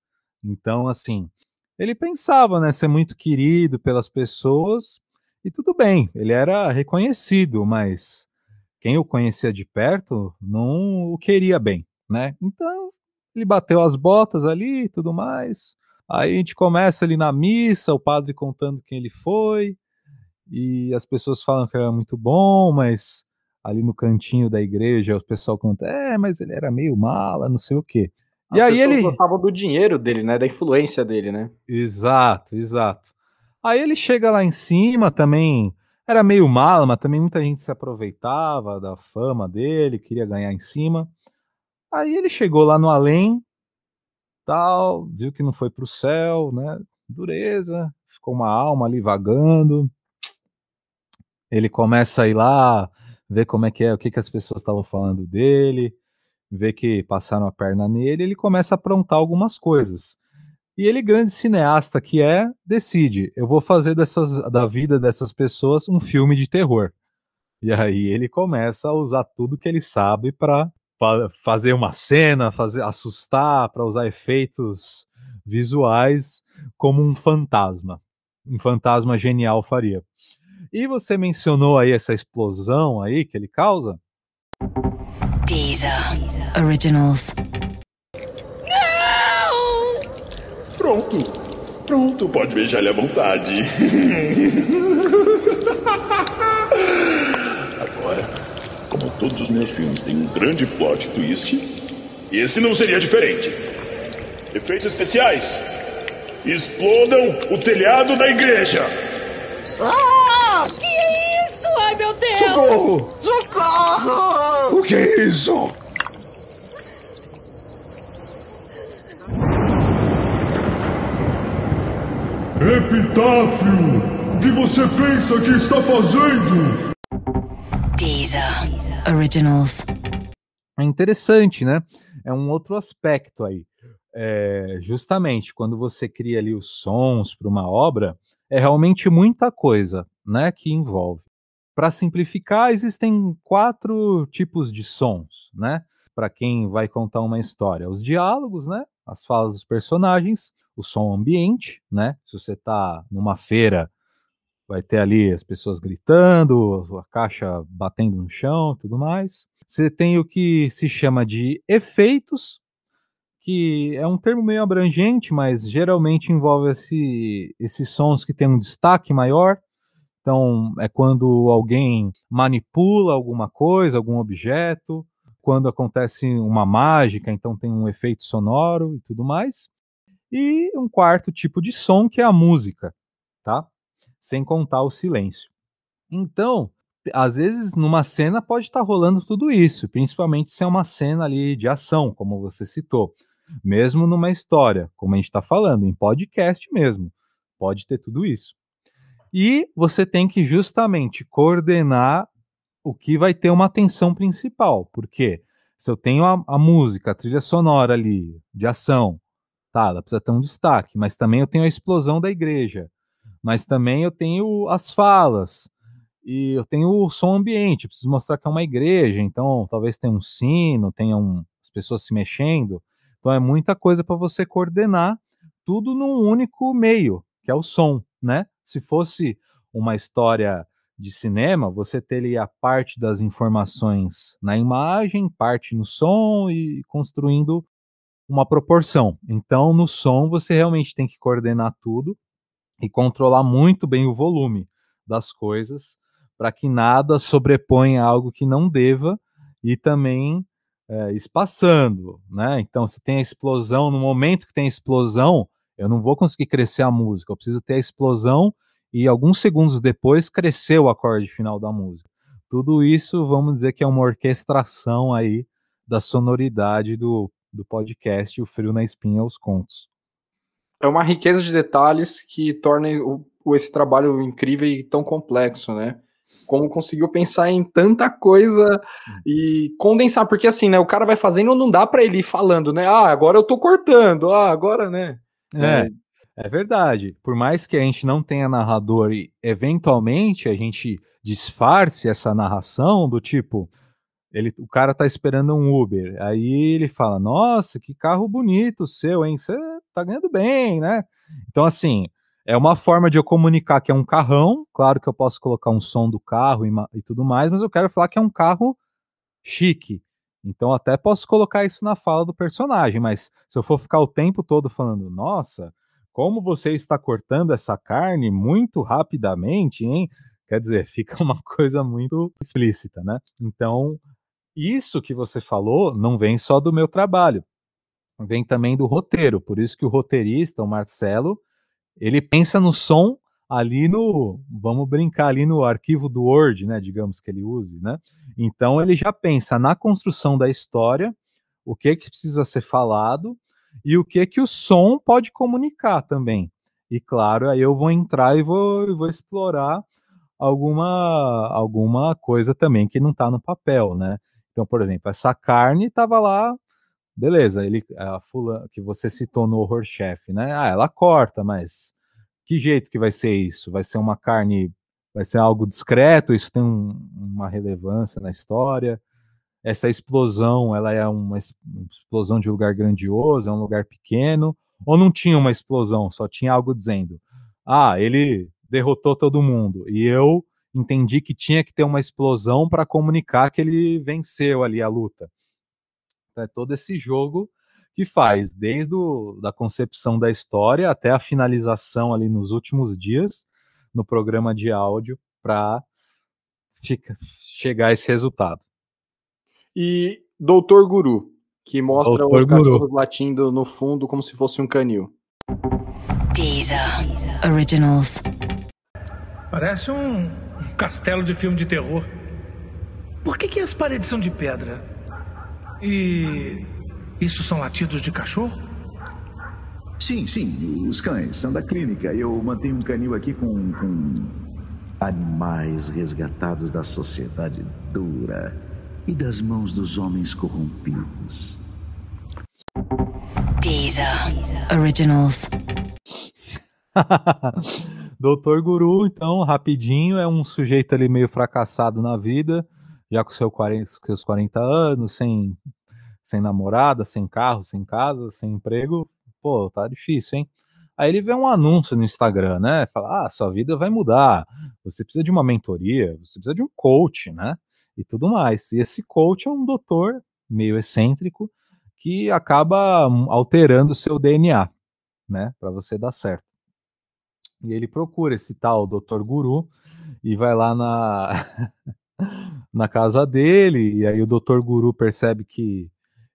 Então, assim, ele pensava, né, ser muito querido pelas pessoas e tudo bem, ele era reconhecido, mas quem o conhecia de perto não o queria bem, né? Então, ele bateu as botas ali e tudo mais. Aí a gente começa ali na missa, o padre contando quem ele foi, e as pessoas falam que era muito bom, mas ali no cantinho da igreja o pessoal conta, é, mas ele era meio mala, não sei o quê. E As aí pessoas ele. gostavam do dinheiro dele, né? Da influência dele, né? Exato, exato. Aí ele chega lá em cima também, era meio mala, mas também muita gente se aproveitava da fama dele, queria ganhar em cima. Aí ele chegou lá no além, tal, viu que não foi pro céu, né? Dureza, ficou uma alma ali vagando. Ele começa a ir lá, ver como é que é, o que, que as pessoas estavam falando dele, ver que passaram a perna nele, ele começa a aprontar algumas coisas. E ele, grande cineasta que é, decide: eu vou fazer dessas, da vida dessas pessoas um filme de terror. E aí ele começa a usar tudo que ele sabe para fazer uma cena, fazer assustar, para usar efeitos visuais como um fantasma. Um fantasma genial faria. E você mencionou aí essa explosão aí que ele causa? Deezer Originals. Pronto. Pronto, pode beijar ele à vontade. Agora, como todos os meus filmes têm um grande plot twist, esse não seria diferente. Efeitos especiais. Explodam o telhado da igreja. Ah! Deus! Socorro! Socorro! O que é isso? Epitáfio! O que você pensa que está fazendo? Deezer Originals. É interessante, né? É um outro aspecto aí. É, justamente quando você cria ali os sons para uma obra, é realmente muita coisa, né, que envolve. Para simplificar, existem quatro tipos de sons, né? Para quem vai contar uma história, os diálogos, né? As falas dos personagens, o som ambiente, né? Se você está numa feira, vai ter ali as pessoas gritando, a caixa batendo no chão, tudo mais. Você tem o que se chama de efeitos, que é um termo meio abrangente, mas geralmente envolve esse, esses sons que têm um destaque maior. Então, é quando alguém manipula alguma coisa, algum objeto, quando acontece uma mágica, então tem um efeito sonoro e tudo mais. E um quarto tipo de som que é a música, tá? Sem contar o silêncio. Então, às vezes numa cena pode estar tá rolando tudo isso, principalmente se é uma cena ali de ação, como você citou. Mesmo numa história, como a gente está falando, em podcast mesmo, pode ter tudo isso. E você tem que justamente coordenar o que vai ter uma atenção principal, porque se eu tenho a, a música, a trilha sonora ali de ação, tá, ela precisa ter um destaque, mas também eu tenho a explosão da igreja, mas também eu tenho as falas, e eu tenho o som ambiente, preciso mostrar que é uma igreja, então talvez tenha um sino, tenha um, as pessoas se mexendo. Então é muita coisa para você coordenar tudo num único meio, que é o som, né? Se fosse uma história de cinema, você teria a parte das informações na imagem, parte no som e construindo uma proporção. Então, no som, você realmente tem que coordenar tudo e controlar muito bem o volume das coisas para que nada sobreponha algo que não deva e também é, espaçando, né? Então, se tem a explosão, no momento que tem a explosão, eu não vou conseguir crescer a música, eu preciso ter a explosão e alguns segundos depois crescer o acorde final da música. Tudo isso, vamos dizer que é uma orquestração aí da sonoridade do, do podcast O Frio na Espinha aos Contos. É uma riqueza de detalhes que torna o, esse trabalho incrível e tão complexo, né? como conseguiu pensar em tanta coisa e condensar, porque assim, né, o cara vai fazendo, não dá para ele ir falando, né? Ah, agora eu tô cortando, ah, agora, né? É, é verdade. Por mais que a gente não tenha narrador e eventualmente a gente disfarce essa narração do tipo, ele, o cara tá esperando um Uber, aí ele fala: "Nossa, que carro bonito seu, hein? Você tá ganhando bem, né?" Então assim, é uma forma de eu comunicar que é um carrão. Claro que eu posso colocar um som do carro e, e tudo mais, mas eu quero falar que é um carro chique. Então até posso colocar isso na fala do personagem, mas se eu for ficar o tempo todo falando, nossa, como você está cortando essa carne muito rapidamente, hein? Quer dizer, fica uma coisa muito explícita, né? Então, isso que você falou não vem só do meu trabalho, vem também do roteiro. Por isso que o roteirista, o Marcelo, ele pensa no som ali no, vamos brincar ali no arquivo do Word, né, digamos que ele use, né? Então ele já pensa na construção da história, o que que precisa ser falado e o que que o som pode comunicar também. E claro, aí eu vou entrar e vou, vou explorar alguma alguma coisa também que não está no papel, né? Então, por exemplo, essa carne estava lá beleza, ele, a fula que você citou no Horror Chef, né? Ah, ela corta, mas que jeito que vai ser isso? Vai ser uma carne, vai ser algo discreto? Isso tem um, uma relevância na história? Essa explosão, ela é uma explosão de lugar grandioso, é um lugar pequeno? Ou não tinha uma explosão, só tinha algo dizendo, ah, ele derrotou todo mundo e eu entendi que tinha que ter uma explosão para comunicar que ele venceu ali a luta. É todo esse jogo que faz, desde o, da concepção da história até a finalização ali nos últimos dias no programa de áudio para chegar a esse resultado. E Doutor Guru, que mostra Doutor os cachorros Guru. latindo no fundo como se fosse um canil. Deezer Originals. Parece um castelo de filme de terror. Por que, que as paredes são de pedra? E isso são latidos de cachorro? Sim, sim. Os cães são da clínica. Eu mantenho um canil aqui com, com animais resgatados da sociedade dura e das mãos dos homens corrompidos. Deezer Originals. Doutor Guru, então, rapidinho, é um sujeito ali meio fracassado na vida, já com seu 40, seus 40 anos, sem, sem namorada, sem carro, sem casa, sem emprego, pô, tá difícil, hein? Aí ele vê um anúncio no Instagram, né? Fala, ah, sua vida vai mudar, você precisa de uma mentoria, você precisa de um coach, né? E tudo mais. E esse coach é um doutor meio excêntrico que acaba alterando o seu DNA, né? Para você dar certo. E ele procura esse tal doutor guru e vai lá na, na casa dele, e aí o Dr. Guru percebe que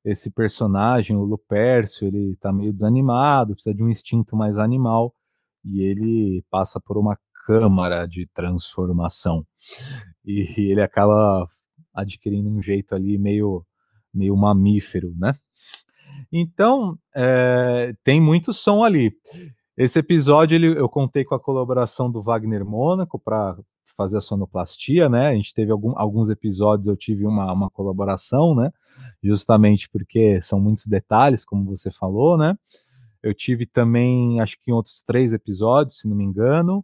esse personagem, o Lupercio, ele tá meio desanimado, precisa de um instinto mais animal, e ele passa por uma câmara de transformação. E ele acaba adquirindo um jeito ali meio, meio mamífero, né? Então, é, tem muito som ali. Esse episódio ele, eu contei com a colaboração do Wagner Mônaco para fazer a sonoplastia, né? A gente teve algum, alguns episódios, eu tive uma, uma colaboração, né? Justamente porque são muitos detalhes, como você falou, né? Eu tive também, acho que em outros três episódios, se não me engano.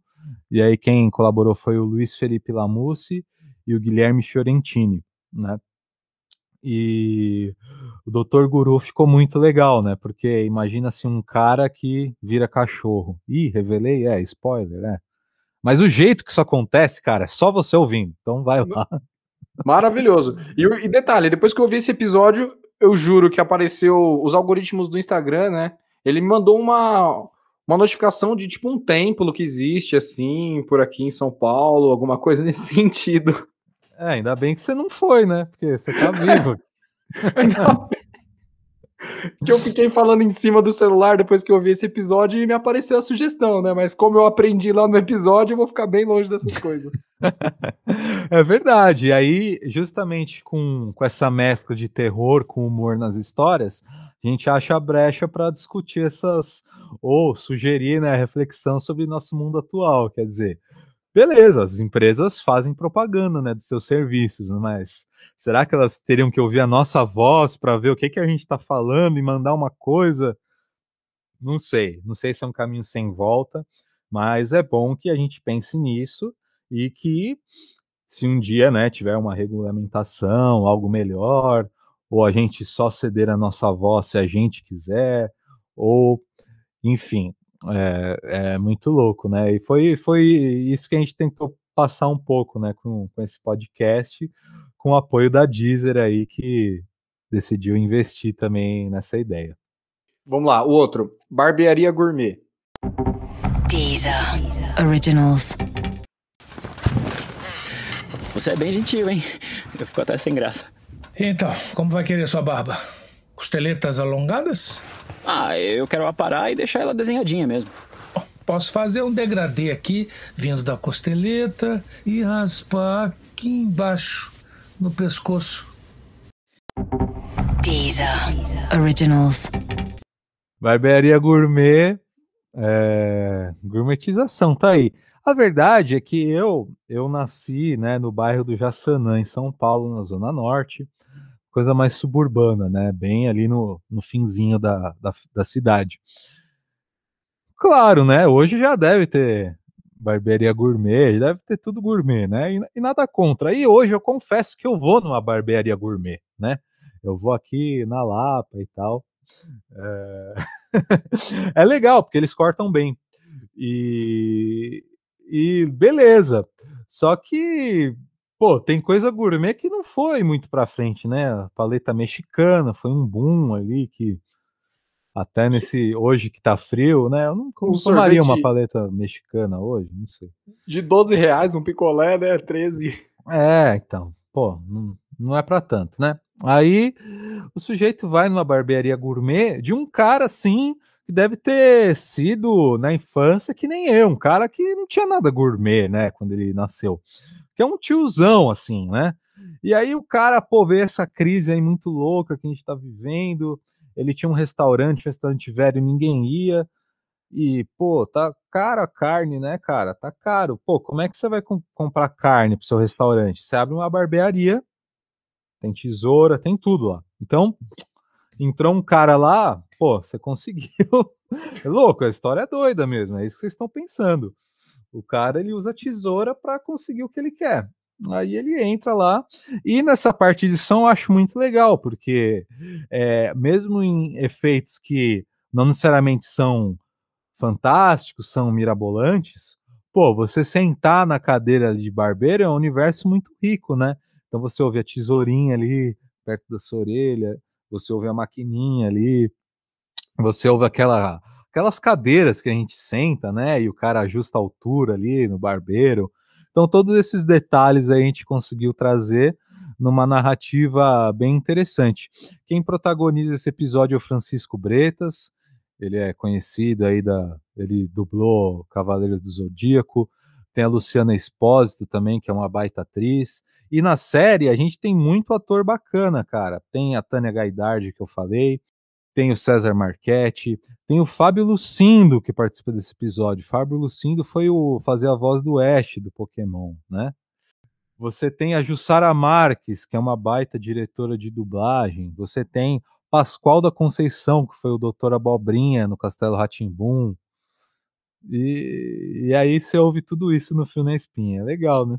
E aí quem colaborou foi o Luiz Felipe Lamussi e o Guilherme Fiorentini, né? E o Dr. Guru ficou muito legal, né? Porque imagina-se um cara que vira cachorro. Ih, revelei? É, spoiler, é. Mas o jeito que isso acontece, cara, é só você ouvindo. Então vai lá. Maravilhoso. E, e detalhe, depois que eu vi esse episódio, eu juro que apareceu os algoritmos do Instagram, né? Ele me mandou uma, uma notificação de tipo um templo que existe assim, por aqui em São Paulo, alguma coisa nesse sentido. É, ainda bem que você não foi, né? Porque você tá vivo. que eu fiquei falando em cima do celular depois que eu vi esse episódio e me apareceu a sugestão, né? Mas como eu aprendi lá no episódio, eu vou ficar bem longe dessas coisas. é verdade. E aí, justamente com, com essa mescla de terror com humor nas histórias, a gente acha a brecha para discutir essas ou sugerir né, reflexão sobre nosso mundo atual. Quer dizer, beleza, as empresas fazem propaganda né, dos seus serviços, mas será que elas teriam que ouvir a nossa voz para ver o que, que a gente está falando e mandar uma coisa? Não sei, não sei se é um caminho sem volta, mas é bom que a gente pense nisso e que se um dia né, tiver uma regulamentação, algo melhor, ou a gente só ceder a nossa voz se a gente quiser, ou enfim, é, é, muito louco, né? E foi, foi isso que a gente tentou passar um pouco, né, com, com esse podcast, com o apoio da Deezer aí, que decidiu investir também nessa ideia. Vamos lá, o outro, Barbearia Gourmet. Deezer, Deezer. Originals. Você é bem gentil, hein? Eu fico até sem graça. Então, como vai querer sua barba? Costeletas alongadas? Ah, eu quero aparar e deixar ela desenhadinha mesmo. Posso fazer um degradê aqui, vindo da costeleta, e raspar aqui embaixo, no pescoço. Deezer, Originals. Barbearia gourmet, é... gourmetização, tá aí. A verdade é que eu eu nasci né, no bairro do Jaçanã, em São Paulo, na Zona Norte coisa mais suburbana, né? Bem ali no, no finzinho da, da, da cidade. Claro, né? Hoje já deve ter barbearia gourmet, deve ter tudo gourmet, né? E, e, nada contra. E hoje eu confesso que eu vou numa barbearia gourmet, né? Eu vou aqui na Lapa e tal. É, é legal, porque eles cortam bem. E, e beleza. Só que Pô, tem coisa gourmet que não foi muito pra frente, né? A paleta mexicana foi um boom ali que até nesse hoje que tá frio, né? Eu não consumaria uma paleta mexicana hoje, não sei. De 12 reais um picolé, né? 13. É, então, pô, não, não é para tanto, né? Aí o sujeito vai numa barbearia gourmet de um cara assim que deve ter sido na infância que nem eu, um cara que não tinha nada gourmet, né, quando ele nasceu que é um tiozão, assim, né? E aí o cara, pô, vê essa crise aí muito louca que a gente tá vivendo. Ele tinha um restaurante, um restaurante velho, ninguém ia. E, pô, tá caro a carne, né, cara? Tá caro. Pô, como é que você vai com comprar carne pro seu restaurante? Você abre uma barbearia, tem tesoura, tem tudo lá. Então, entrou um cara lá, pô, você conseguiu. É louco, a história é doida mesmo, é isso que vocês estão pensando. O cara ele usa tesoura para conseguir o que ele quer. Aí ele entra lá e nessa parte de som eu acho muito legal porque é, mesmo em efeitos que não necessariamente são fantásticos, são mirabolantes, pô, você sentar na cadeira de barbeiro é um universo muito rico, né? Então você ouve a tesourinha ali perto da sua orelha, você ouve a maquininha ali, você ouve aquela aquelas cadeiras que a gente senta, né? E o cara ajusta a altura ali no barbeiro. Então, todos esses detalhes a gente conseguiu trazer numa narrativa bem interessante. Quem protagoniza esse episódio é o Francisco Bretas, ele é conhecido aí da. Ele dublou Cavaleiros do Zodíaco. Tem a Luciana Espósito também, que é uma baita atriz. E na série a gente tem muito ator bacana, cara. Tem a Tânia Gaidardi, que eu falei. Tem o César Marchetti. Tem o Fábio Lucindo, que participa desse episódio. Fábio Lucindo foi o fazer a voz do Ash do Pokémon, né? Você tem a Jussara Marques, que é uma baita diretora de dublagem. Você tem Pascoal da Conceição, que foi o Doutor Abobrinha no Castelo Ratimbum. E, e aí você ouve tudo isso no Fio na Espinha. É legal, né?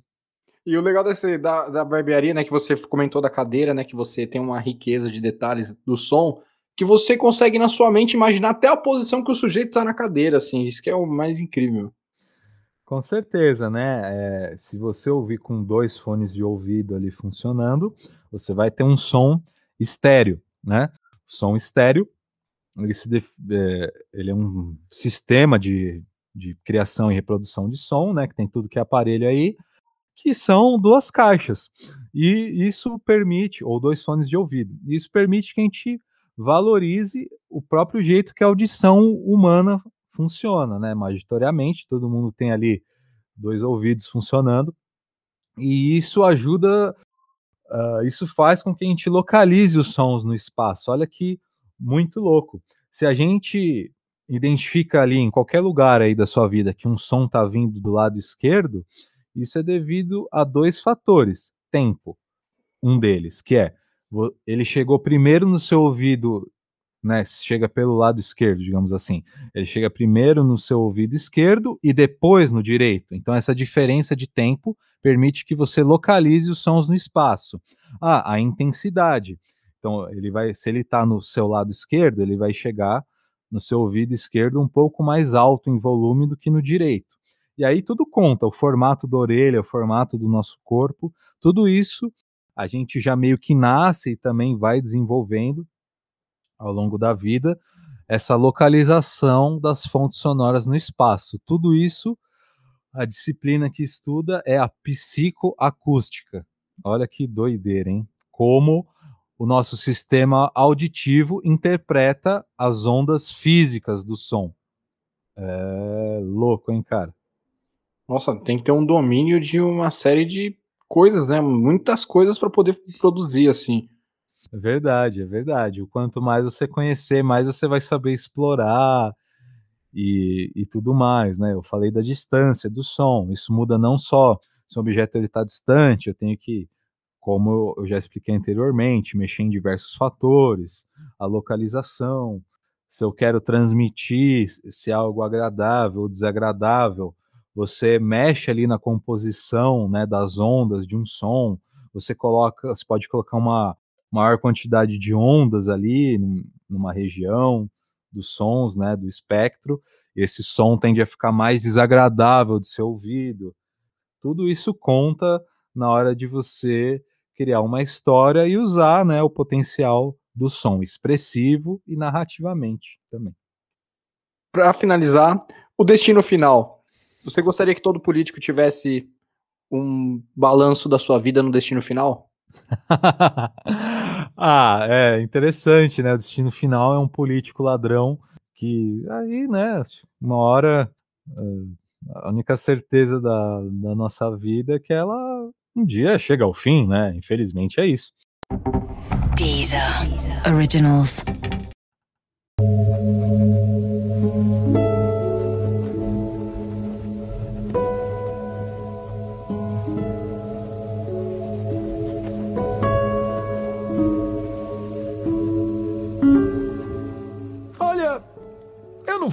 E o legal desse, da, da barbearia, né, que você comentou da cadeira, né, que você tem uma riqueza de detalhes do som, que você consegue na sua mente imaginar até a posição que o sujeito está na cadeira, assim, isso que é o mais incrível. Com certeza, né? É, se você ouvir com dois fones de ouvido ali funcionando, você vai ter um som estéreo, né? Som estéreo, ele, def... é, ele é um sistema de, de criação e reprodução de som, né? Que tem tudo que é aparelho aí, que são duas caixas. E isso permite, ou dois fones de ouvido, isso permite que a gente valorize o próprio jeito que a audição humana funciona, né? Magitoriamente, todo mundo tem ali dois ouvidos funcionando, e isso ajuda, uh, isso faz com que a gente localize os sons no espaço. Olha que muito louco. Se a gente identifica ali em qualquer lugar aí da sua vida que um som está vindo do lado esquerdo, isso é devido a dois fatores. Tempo, um deles, que é ele chegou primeiro no seu ouvido né, chega pelo lado esquerdo, digamos assim. Ele chega primeiro no seu ouvido esquerdo e depois no direito. Então essa diferença de tempo permite que você localize os sons no espaço. Ah, a intensidade. Então ele vai, se ele está no seu lado esquerdo, ele vai chegar no seu ouvido esquerdo um pouco mais alto em volume do que no direito. E aí tudo conta, o formato da orelha, o formato do nosso corpo, tudo isso a gente já meio que nasce e também vai desenvolvendo ao longo da vida essa localização das fontes sonoras no espaço. Tudo isso, a disciplina que estuda é a psicoacústica. Olha que doideira, hein? Como o nosso sistema auditivo interpreta as ondas físicas do som. É louco, hein, cara? Nossa, tem que ter um domínio de uma série de coisas, né? Muitas coisas para poder produzir assim. É verdade, é verdade. Quanto mais você conhecer, mais você vai saber explorar e, e tudo mais, né? Eu falei da distância do som. Isso muda não só se o objeto está distante, eu tenho que, como eu já expliquei anteriormente, mexer em diversos fatores, a localização, se eu quero transmitir se é algo agradável ou desagradável, você mexe ali na composição né, das ondas de um som, você coloca, você pode colocar uma, maior quantidade de ondas ali numa região dos sons, né, do espectro. Esse som tende a ficar mais desagradável de ser ouvido. Tudo isso conta na hora de você criar uma história e usar, né, o potencial do som expressivo e narrativamente também. Para finalizar, o destino final. Você gostaria que todo político tivesse um balanço da sua vida no destino final? ah, é interessante, né? O destino final é um político ladrão que aí, né, uma hora eh, a única certeza da, da nossa vida é que ela um dia chega ao fim, né? Infelizmente é isso. Deezer, Deezer. Originals.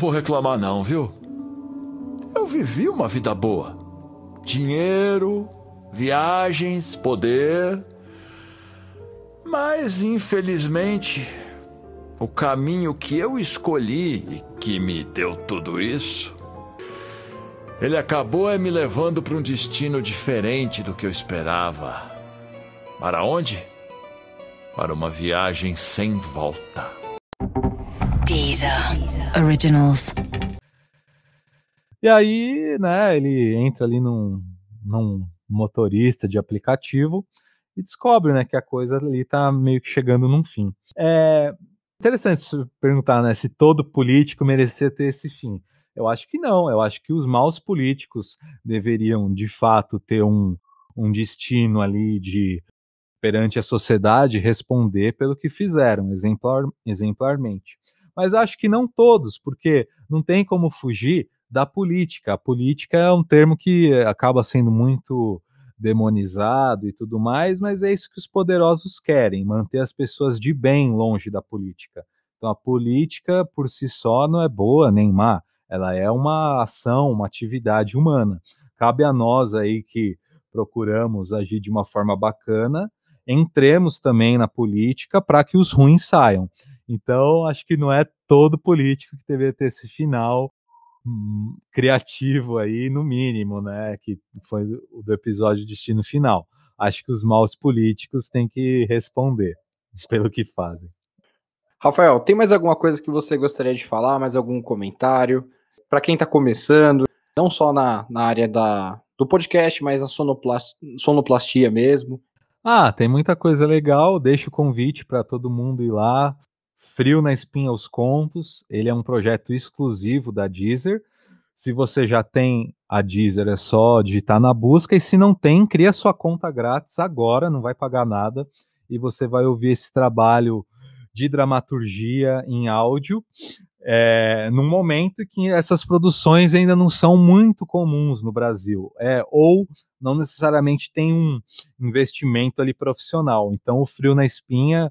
Vou reclamar, não, viu? Eu vivi uma vida boa. Dinheiro, viagens, poder. Mas, infelizmente, o caminho que eu escolhi e que me deu tudo isso, ele acabou é me levando para um destino diferente do que eu esperava. Para onde? Para uma viagem sem volta. Deezer. Originals. E aí, né, ele entra ali num, num motorista de aplicativo e descobre, né, que a coisa ali está meio que chegando num fim. É interessante perguntar, né, se todo político merecia ter esse fim. Eu acho que não. Eu acho que os maus políticos deveriam, de fato, ter um, um destino ali de perante a sociedade responder pelo que fizeram, exemplar, exemplarmente. Mas acho que não todos, porque não tem como fugir da política. A política é um termo que acaba sendo muito demonizado e tudo mais, mas é isso que os poderosos querem, manter as pessoas de bem longe da política. Então a política por si só não é boa nem má, ela é uma ação, uma atividade humana. Cabe a nós aí que procuramos agir de uma forma bacana, entremos também na política para que os ruins saiam. Então, acho que não é todo político que deveria ter esse final hum, criativo aí, no mínimo, né? Que foi o do episódio Destino Final. Acho que os maus políticos têm que responder pelo que fazem. Rafael, tem mais alguma coisa que você gostaria de falar? Mais algum comentário? Para quem está começando, não só na, na área da, do podcast, mas a sonoplastia, sonoplastia mesmo. Ah, tem muita coisa legal. Deixo o convite para todo mundo ir lá. Frio na Espinha os Contos. Ele é um projeto exclusivo da Deezer. Se você já tem a Deezer, é só digitar na busca. E se não tem, cria sua conta grátis agora, não vai pagar nada. E você vai ouvir esse trabalho de dramaturgia em áudio é, num momento que essas produções ainda não são muito comuns no Brasil, é, ou não necessariamente tem um investimento ali profissional. Então, o Frio na Espinha,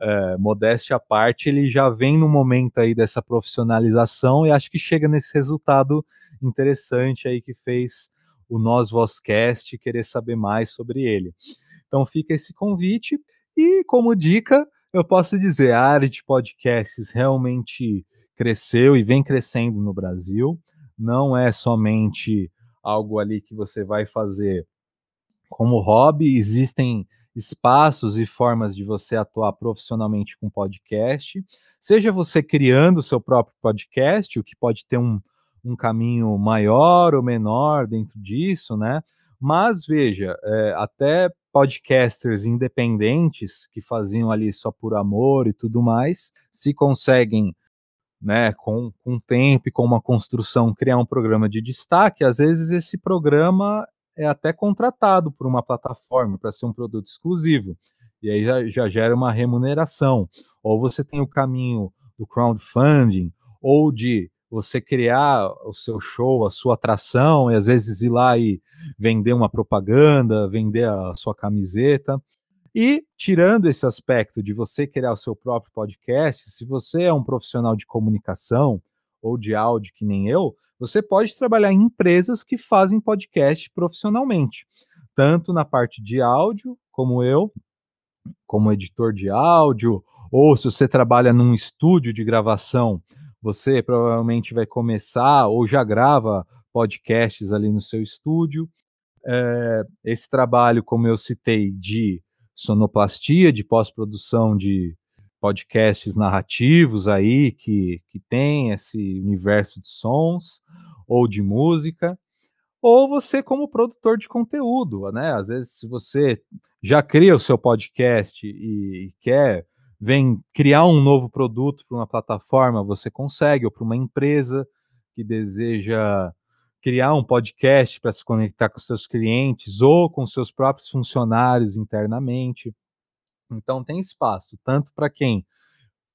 é, modéstia à parte, ele já vem no momento aí dessa profissionalização e acho que chega nesse resultado interessante aí que fez o Nós Vozcast querer saber mais sobre ele. Então, fica esse convite e, como dica, eu posso dizer, a área de podcasts realmente cresceu e vem crescendo no Brasil. Não é somente algo ali que você vai fazer como hobby, existem espaços e formas de você atuar profissionalmente com podcast, seja você criando o seu próprio podcast, o que pode ter um, um caminho maior ou menor dentro disso, né? Mas veja, é, até podcasters independentes que faziam ali só por amor e tudo mais, se conseguem né, com, com tempo e com uma construção, criar um programa de destaque, às vezes esse programa é até contratado por uma plataforma para ser um produto exclusivo. E aí já, já gera uma remuneração. Ou você tem o caminho do crowdfunding, ou de você criar o seu show, a sua atração, e às vezes ir lá e vender uma propaganda, vender a sua camiseta. E tirando esse aspecto de você criar o seu próprio podcast, se você é um profissional de comunicação ou de áudio que nem eu, você pode trabalhar em empresas que fazem podcast profissionalmente, tanto na parte de áudio, como eu, como editor de áudio, ou se você trabalha num estúdio de gravação, você provavelmente vai começar ou já grava podcasts ali no seu estúdio. É, esse trabalho, como eu citei, de sonoplastia, de pós-produção de podcasts narrativos aí que, que tem esse universo de sons ou de música, ou você como produtor de conteúdo, né? Às vezes se você já cria o seu podcast e, e quer vem criar um novo produto para uma plataforma, você consegue, ou para uma empresa que deseja criar um podcast para se conectar com seus clientes ou com seus próprios funcionários internamente. Então tem espaço tanto para quem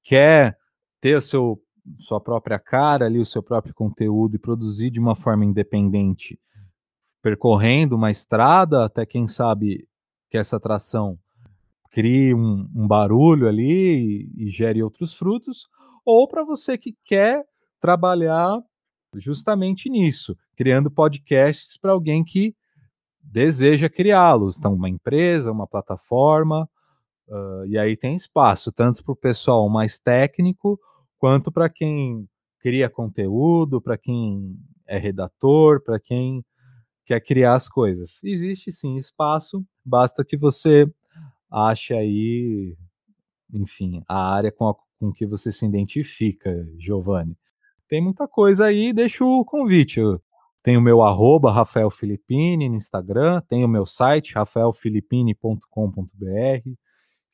quer ter seu sua própria cara ali, o seu próprio conteúdo e produzir de uma forma independente, percorrendo uma estrada até quem sabe que essa atração crie um, um barulho ali e, e gere outros frutos, ou para você que quer trabalhar justamente nisso, criando podcasts para alguém que deseja criá-los. Então, uma empresa, uma plataforma, uh, e aí tem espaço, tanto para o pessoal mais técnico, quanto para quem cria conteúdo, para quem é redator, para quem quer criar as coisas. Existe sim espaço, basta que você ache aí, enfim, a área com, a, com que você se identifica, Giovanni tem muita coisa aí, deixo o convite. Tem o meu arroba, Rafael Filippini, no Instagram, tem o meu site, rafaelfilippini.com.br,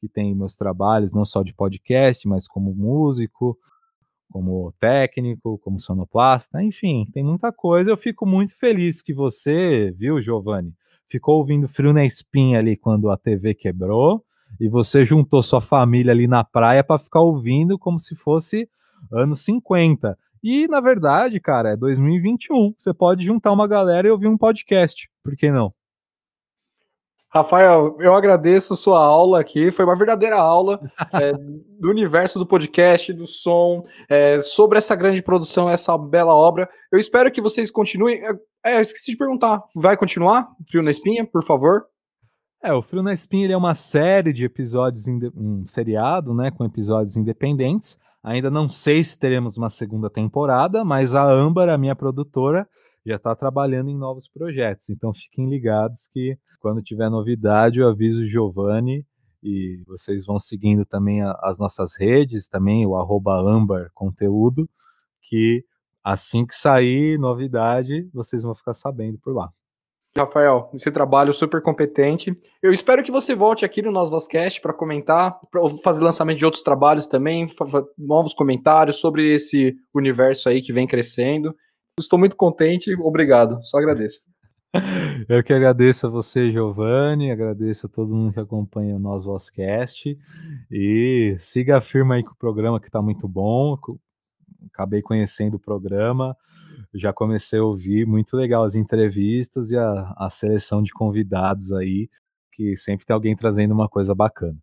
que tem meus trabalhos, não só de podcast, mas como músico, como técnico, como sonoplasta, enfim, tem muita coisa. Eu fico muito feliz que você, viu, Giovanni, ficou ouvindo frio na espinha ali quando a TV quebrou e você juntou sua família ali na praia para ficar ouvindo como se fosse anos 50. E na verdade, cara, é 2021. Você pode juntar uma galera e ouvir um podcast. Por que não? Rafael, eu agradeço sua aula aqui. Foi uma verdadeira aula é, do universo do podcast, do som, é, sobre essa grande produção, essa bela obra. Eu espero que vocês continuem. É, eu esqueci de perguntar. Vai continuar? Frio na Espinha, por favor? É, o Frio na Espinha é uma série de episódios, um seriado, né, com episódios independentes. Ainda não sei se teremos uma segunda temporada, mas a Âmbar, a minha produtora, já está trabalhando em novos projetos. Então fiquem ligados que quando tiver novidade eu aviso o Giovanni e vocês vão seguindo também a, as nossas redes, também o arroba Conteúdo, que assim que sair novidade, vocês vão ficar sabendo por lá. Rafael, esse trabalho super competente. Eu espero que você volte aqui no nosso Vascast para comentar, para fazer lançamento de outros trabalhos também, novos comentários sobre esse universo aí que vem crescendo. Estou muito contente, obrigado, só agradeço. Eu que agradeço a você, Giovanni, agradeço a todo mundo que acompanha o nosso Vozcast e siga firme aí com o programa que está muito bom. Acabei conhecendo o programa, já comecei a ouvir, muito legal as entrevistas e a, a seleção de convidados aí, que sempre tem alguém trazendo uma coisa bacana.